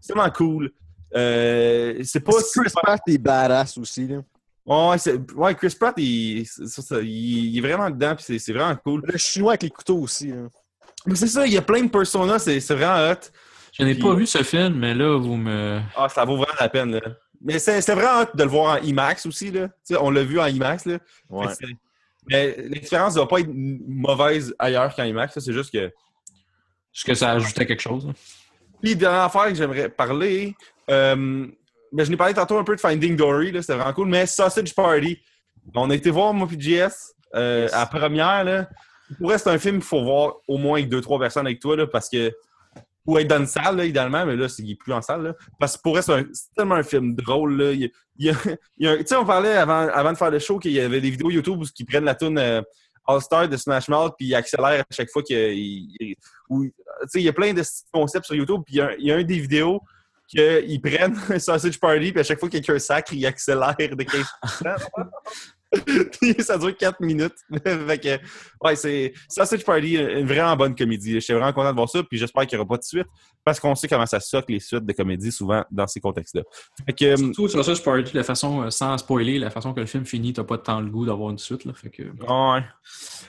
C'est tellement cool. Euh, c'est pas. Chris Pratt est badass aussi. Là. Ouais, c'est- ouais, Chris Pratt, il, ça, ça, il- il est vraiment dedans, puis c'est- c'est vraiment cool. Le chinois avec les couteaux aussi. là. Mais c'est ça, il y a plein de personas, c'est c'est vraiment hot. Je n'ai Puis- pas vu ce film, mais là, vous me. Ah, ça vaut vraiment la peine. Là. Mais c'est c'est vraiment hot de le voir en IMAX aussi. Là. On l'a vu en IMAX. Là. Ouais. Mais l'expérience ne va pas être mauvaise ailleurs qu'en IMAX. C'est juste que. Est-ce que ça ajoutait quelque chose? Puis, dernière affaire que j'aimerais parler, euh, ben, je n'ai parlé tantôt un peu de Finding Dory, c'était vraiment cool, mais Sausage Party. On a été voir moi JS euh, à première. Là. Pour c'est un film qu'il faut voir au moins avec deux, trois personnes avec toi, là, parce que. Ou être dans une salle, là, idéalement, mais là, il n'est plus en salle. Là, parce que pour vrai, c'est un- tellement un film drôle. Là. Y a- y a- y a un- tu sais, on parlait avant, de faire le show qu'il y avait des vidéos YouTube où ils prennent la tune euh, All-Star de Smash Mouth puis ils accélèrent à chaque fois qu'il tu sais, il y a plein de concepts sur YouTube, puis il y a un, il y a un des vidéos qu'ils prennent un sausage party, puis à chaque fois que quelqu'un sacre, il accélère de 15 Puis ça dure 4 minutes. fait que, ouais, c'est Sausage Party, une vraiment bonne comédie. J'étais vraiment content de voir ça, puis j'espère qu'il n'y aura pas de suite, parce qu'on sait comment ça soque les suites de comédie souvent dans ces contextes-là. Que, euh, Surtout sur ça, je parlais de la façon, euh, sans spoiler, la façon que le film finit, t'as pas tant le goût d'avoir une suite. Là, fait que, ouais.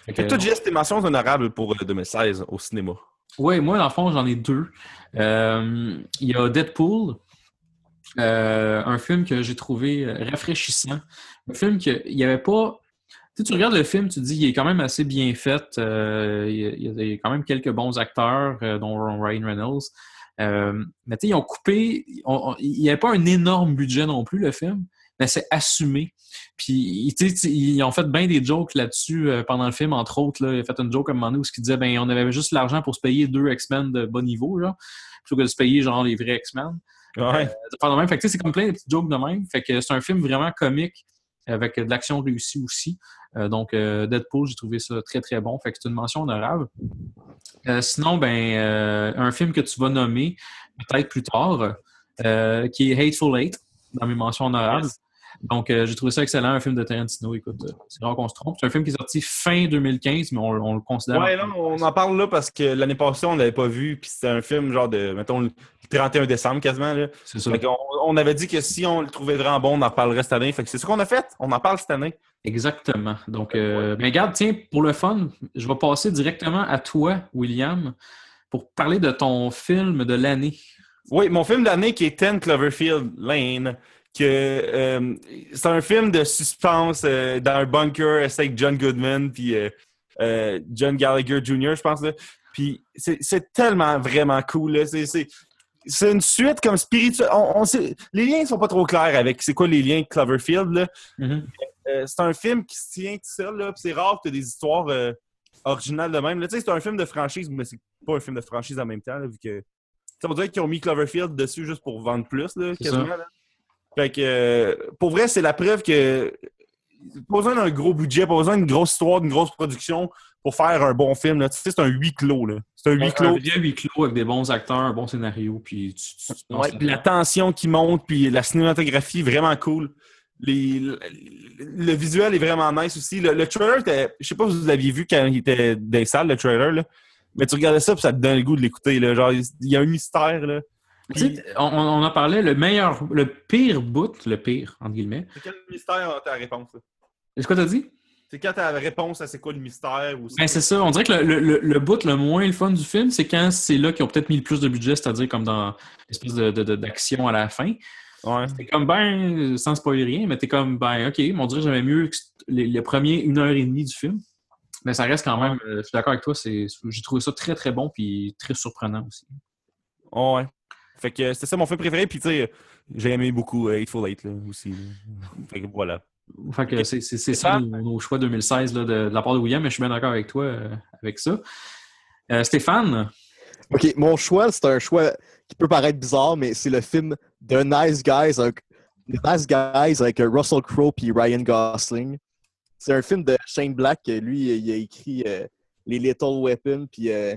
fait que tes mentions honorables pour euh, 2016 au cinéma. Oui, moi, dans le fond, j'en ai deux. Euh, Il y a Deadpool, euh, un film que j'ai trouvé euh, rafraîchissant. Un film qu'il n'y avait pas Tu, regardes le film, tu te dis il est quand même assez bien fait. euh, il, y a, quand même quelques bons acteurs, dont Ryan Reynolds. Mais tu sais, ils ont coupé. il n'y avait pas un énorme budget non plus, le film, mais c'est assumé. Puis, tu ils ont fait bien des jokes là-dessus pendant le film, entre autres. Là, il a fait une joke à un moment donné où il disait ben, on avait juste l'argent pour se payer deux X-Men de bas niveau, genre, plutôt que de se payer genre les vrais X-Men. Ouais. De même. Fait que, c'est comme plein de petites jokes de même. Fait que c'est un film vraiment comique avec de l'action réussie aussi. Euh, donc, euh, Deadpool, j'ai trouvé ça très, très bon. Fait que c'est une mention honorable. Euh, sinon, ben, euh, un film que tu vas nommer peut-être plus tard, euh, qui est Hateful Eight, dans mes mentions honorables. Donc, euh, j'ai trouvé ça excellent, un film de Tarantino. Écoute, euh, c'est rare qu'on se trompe. C'est un film qui est sorti fin 2015, mais on, on le considère. Ouais, non, on en parle là parce que l'année passée, on l'avait pas vu, puis c'était un film genre de, mettons, le 31 décembre quasiment. Là. C'est ça. On, avait dit que si on le trouvait vraiment bon, on en parlerait cette année. Fait que c'est ce qu'on a fait. On en parle cette année. Exactement. Donc, euh, ben, regarde, tiens, pour le fun, je vais passer directement à toi, William, pour parler de ton film de l'année. Oui, mon film d'année qui est 10 Cloverfield Lane, que euh, c'est un film de suspense euh, dans un bunker c'est avec John Goodman puis euh, euh, John Gallagher Jr. je pense là. Puis c'est tellement vraiment cool là. C'est c'est c'est une suite comme spirituelle. On, les liens sont pas trop clairs avec c'est quoi les liens de Cloverfield là. Euh, c'est un film qui se tient tout seul C'est rare que tu des histoires euh, originales de même. C'est un film de franchise, mais c'est pas un film de franchise en même temps là, vu que on dirait qu'ils ont mis Cloverfield dessus juste pour vendre plus, là, quasiment. là. Fait que, euh, pour vrai, c'est la preuve que pas besoin d'un gros budget, pas besoin d'une grosse histoire, d'une grosse production pour faire un bon film. là. Tu sais, c'est un huis clos. C'est un huis Un clos. vrai huis clos avec des bons acteurs, un bon scénario, puis tu, tu- Ouais, puis la tension qui monte, puis la cinématographie, vraiment cool. Les, le, le visuel est vraiment nice aussi. Le, le trailer, je sais pas si vous l'aviez vu quand il était dans les salles, le trailer, là. mais tu regardais ça, puis ça te donne le goût de l'écouter. Genre, il y a un mystère. Là. Tu sais, on, on en parlait, le meilleur, le pire bout, le pire, entre guillemets. C'est quel mystère ta réponse? Est-ce que t'as dit? C'est quand ta réponse à c'est quoi le mystère? Ou Ben, c'est ça. On dirait que le, le, le bout le moins le fun du film, c'est quand c'est là qu'ils ont peut-être mis le plus de budget, c'est-à-dire comme dans l'espèce de, de- de- d'action à la fin. Ouais. T'es comme, ben, sans spoiler rien, mais t'es comme, ben, OK, mais on dirait que j'aimais mieux que les, les premiers une heure et demie du film. Mais ça reste quand même, euh, je suis d'accord avec toi, c'est, j'ai trouvé ça très, très bon puis très surprenant aussi. Ouais. Fait que c'était ça mon film préféré. Puis, tu sais, j'ai aimé beaucoup euh, Hateful Eight là, aussi. là. Fait que voilà. Fait que c'est, ça nos, choix 2016 là, de, de la part de William, mais je suis bien d'accord avec toi euh, avec ça. Euh, Stéphane, OK, mon choix, c'est un choix qui peut paraître bizarre, mais c'est le film The Nice Guys avec, The Nice Guys avec euh, Russell Crowe et Ryan Gosling. C'est un film de Shane Black. que Lui, il a écrit euh, Les Little Weapons puis euh,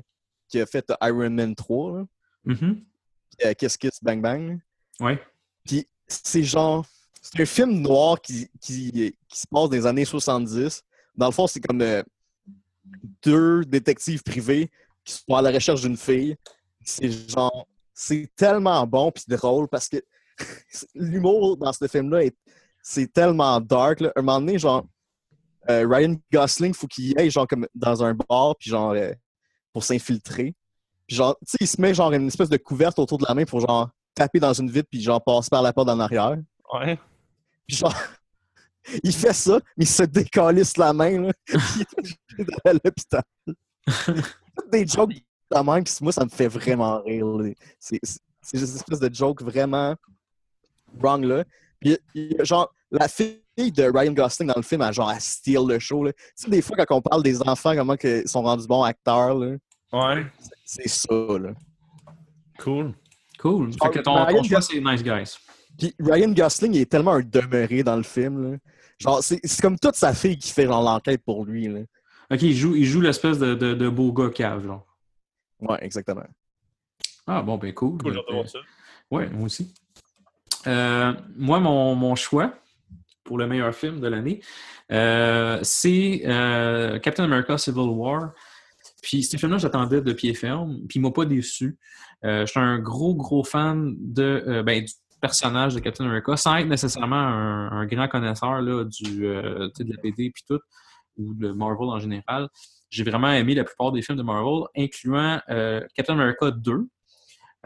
qui a fait Iron Man 3. là. Mhm. Puis, euh, Kiss Kiss Bang Bang. Ouais. Puis c'est genre. C'est un film noir qui, qui, qui se passe dans les années 70. Dans le fond, c'est comme euh, deux détectives privés qui sont à la recherche d'une fille. C'est genre. C'est tellement bon puis drôle parce que l'humour dans ce film-là, est- c'est tellement dark. Là. Un moment donné, genre, euh, Ryan Gosling, faut qu'il aille genre comme dans un bar puis genre euh, pour s'infiltrer. Puis genre, tu sais, il se met genre une espèce de couverte autour de la main pour genre taper dans une vitre puis genre passer par la porte en arrière. Ouais. Puis genre, il fait ça, mais il se décalisse la main, là. Puis il est à l'hôpital. Des jokes de même, puis moi, ça me fait vraiment rire. C'est juste une espèce de joke vraiment wrong, là. Puis genre, la fille de Ryan Gosling dans le film, elle, genre, elle steal le show, là. Tu sais, des fois, quand on parle des enfants, comment ils sont rendus bons acteurs, là, Ouais. C'est ça, là. Cool. cool. Fait que ton, choix, c'est Nice Guys. Puis Ryan Gosling il est tellement un demeuré dans le film, là. Genre, c'est c'est comme toute sa fille qui fait l'enquête pour lui, là. OK, il joue, il joue l'espèce de, de, de beau gars cave, genre. Ouais, exactement. Ah, bon, ben cool. Cool, ça. Ouais, moi aussi. Euh, moi, mon, mon choix pour le meilleur film de l'année, euh, c'est euh, Captain America Civil War. Puis ce film-là, j'attendais de pied ferme, puis il m'a pas déçu. Euh, je suis un gros, gros fan de, euh, ben, du personnage de Captain America, sans être nécessairement un, grand connaisseur là, du, euh, de la BD puis tout, ou de Marvel en général. J'ai vraiment aimé la plupart des films de Marvel, incluant euh, Captain America 2,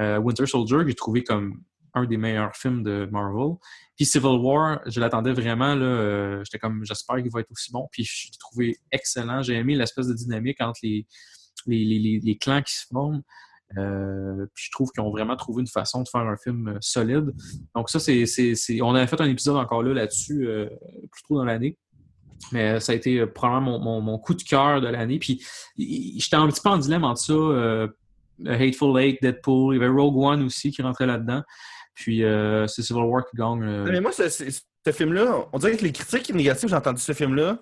euh, Winter Soldier, que j'ai trouvé comme un des meilleurs films de Marvel. Puis Civil War, je l'attendais vraiment. euh, J'étais comme, j'espère qu'il va être aussi bon. Puis je l'ai trouvé excellent. J'ai aimé l'espèce de dynamique entre les, les, les, les- clans qui se forment. Euh, puis je trouve qu'ils ont vraiment trouvé une façon de faire un film euh, solide. Donc ça, c'est, on avait fait un épisode encore là là-dessus plus tôt dans l'année. Mais ça a été probablement mon, mon, coup de cœur de l'année. Puis j'étais un petit peu en dilemme entre ça. Hateful Eight, Deadpool, il y avait Rogue One aussi qui rentrait là-dedans. Puis euh, c'est Civil War qui gagne. euh, Mais moi, ce, film-là, on dirait que les critiques négatives, j'ai entendu ce film-là,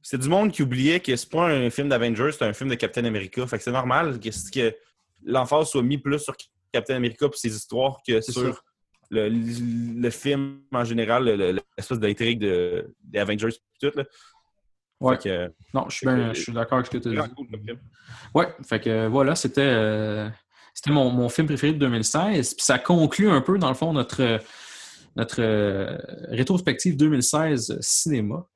c'est du monde qui oubliait que c'est pas un film d'Avengers, c'est un film de Captain America. Fait que c'est normal que, que l'emphase soit mis plus sur Captain America et ses histoires que sur le, le film en général, le- le- l'espèce d'intrigue de, des Avengers et tout. Là. Ouais. Fait que, Non, je suis, suis d'accord avec ce que tu as dit. cool. Ouais, fait que euh, voilà, c'était euh, c'était mon, mon film préféré de 2016. Puis ça conclut un peu, dans le fond, notre, euh, notre euh, rétrospective 2016 cinéma.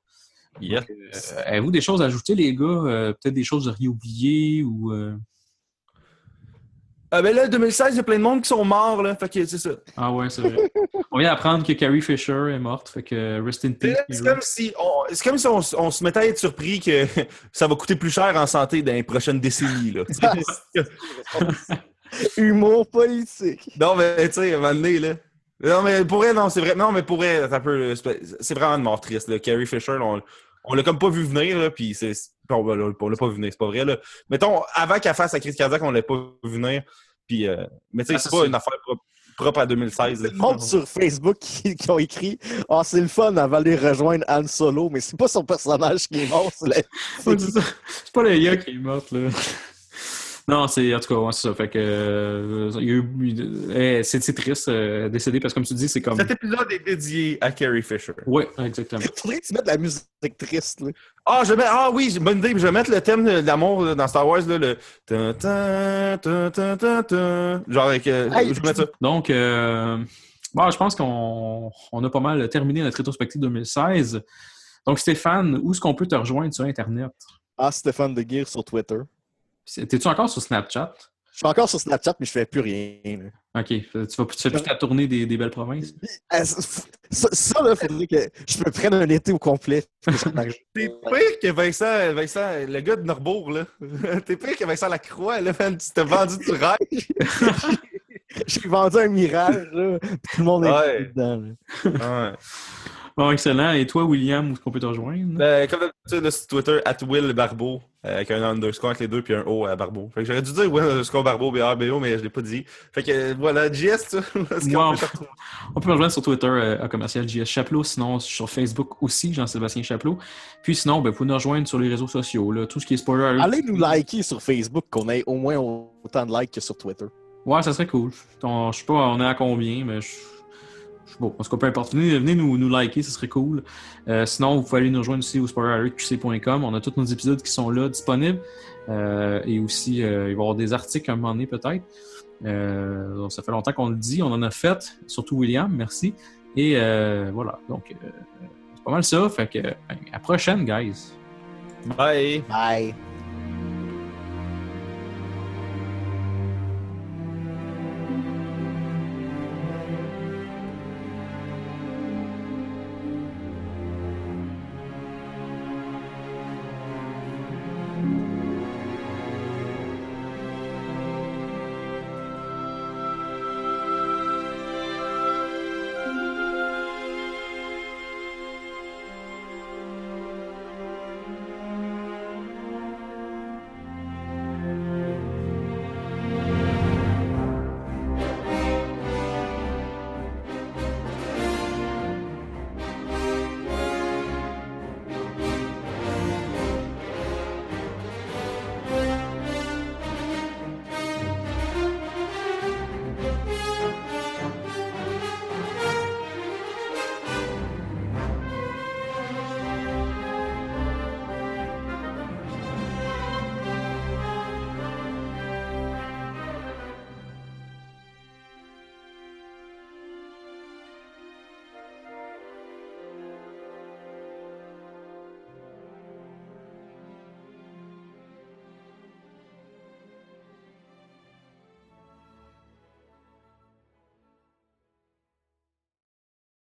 Yes. Euh, Avez-vous des choses à ajouter, les gars? Euh, Peut-être des choses à oubliées ou. euh, Ah ben là, 2016, il y a plein de monde qui sont morts, là. Fait que c'est ça. Ah ouais, c'est vrai. On vient d'apprendre que Carrie Fisher est morte, fait que rest in peace. C'est comme si on, c'est comme si on se mettait à être surpris que ça va coûter plus cher en santé dans les prochaines décennies. Là. Humour politique. non, mais tu sais, à un moment donné, là. Non, mais pour elle, non, c'est vrai. Non, mais pour elle, c'est un peu. c'est- vraiment une mort triste. Là. Carrie Fisher, là, on, on l'a comme pas vu venir, là, puis c'est. On, on l'a on l'a pas vu venir, c'est pas vrai. Là. Mettons, avant qu'elle fasse sa crise cardiaque, on l'a pas vu venir. Puis, euh, mais tu sais, Ah, c'est pas une affaire propre, propre à 2016. là. Le monde sur Facebook qui, qui ont écrit Ah, c'est le fun avant d'aller rejoindre Han Solo, mais c'est pas son personnage qui est mort, c'est la- pas le gars qui est morte, là. Non, c'est en tout cas, ouais, c'est ça. Fait que euh, eh, c'est triste euh, décédé parce que comme tu dis, c'est comme. Cet épisode est dédié à Carrie Fisher. Ouais, exactement. Faudrait que tu mettes la musique triste. Là. Ah, je vais mettre- ah oui, bonne idée. Je vais mettre le thème de l'amour dans Star Wars, là, le. Genre avec. euh, Hey, je vais mettre ça. Donc, euh, bon, je pense qu'on on a pas mal terminé notre rétrospective 2016. Donc, Stéphane, où est-ce qu'on peut te rejoindre sur Internet? Ah, Stéphane de Gear sur Twitter. T'es-tu encore sur Snapchat? Je suis encore sur Snapchat, mais je fais plus rien. là. OK. Tu, vas, tu fais plus ta tournée des, des belles provinces? Ah, Ça, ça, là, faudrait que je me prenne un été au complet. T'es pire que Vincent, Vincent, le gars de Norbourg, là. T'es pire que Vincent Lacroix, là, man. Tu t'es vendu du rêve. J'ai vendu un mirage, là, tout le monde est Ouais. dedans. là. Ouais. Bon, excellent. Et toi, William, où est-ce qu'on peut te rejoindre? Ben, comme d'habitude, sur Twitter, at Will Barbeau, euh, avec un underscore entre les deux, puis un O à Barbeau. Fait que j'aurais dû dire Will underscore Barbeau, B-R-B-O, mais je l'ai pas dit. Fait que euh, voilà, JS, tu Wow. peut? On peut me rejoindre sur Twitter euh, à commercial JS Chaplot, sinon sur Facebook aussi, Jean-Sébastien Chaplot. Puis sinon, ben, vous pouvez nous rejoindre sur les réseaux sociaux, là, tout ce qui est spoiler alert. Allez nous liker sur Facebook, qu'on ait au moins autant de likes que sur Twitter. Ouais, ça serait cool. On, je sais pas, on est à combien, mais je, je sais pas. En tout cas, peu importe. Venez, venez nous, nous liker, ça serait cool. Euh, sinon, vous pouvez aller nous rejoindre aussi au spoileralertqc.com. On a tous nos épisodes qui sont là disponibles. Euh, et aussi, euh, il va y avoir des articles à un moment donné, peut-être. Euh, donc, ça fait longtemps qu'on le dit. On en a fait, surtout William, merci. Et euh, voilà. Donc, euh, c'est pas mal ça. Fait que, ben, à la prochaine, guys. Bye! Bye!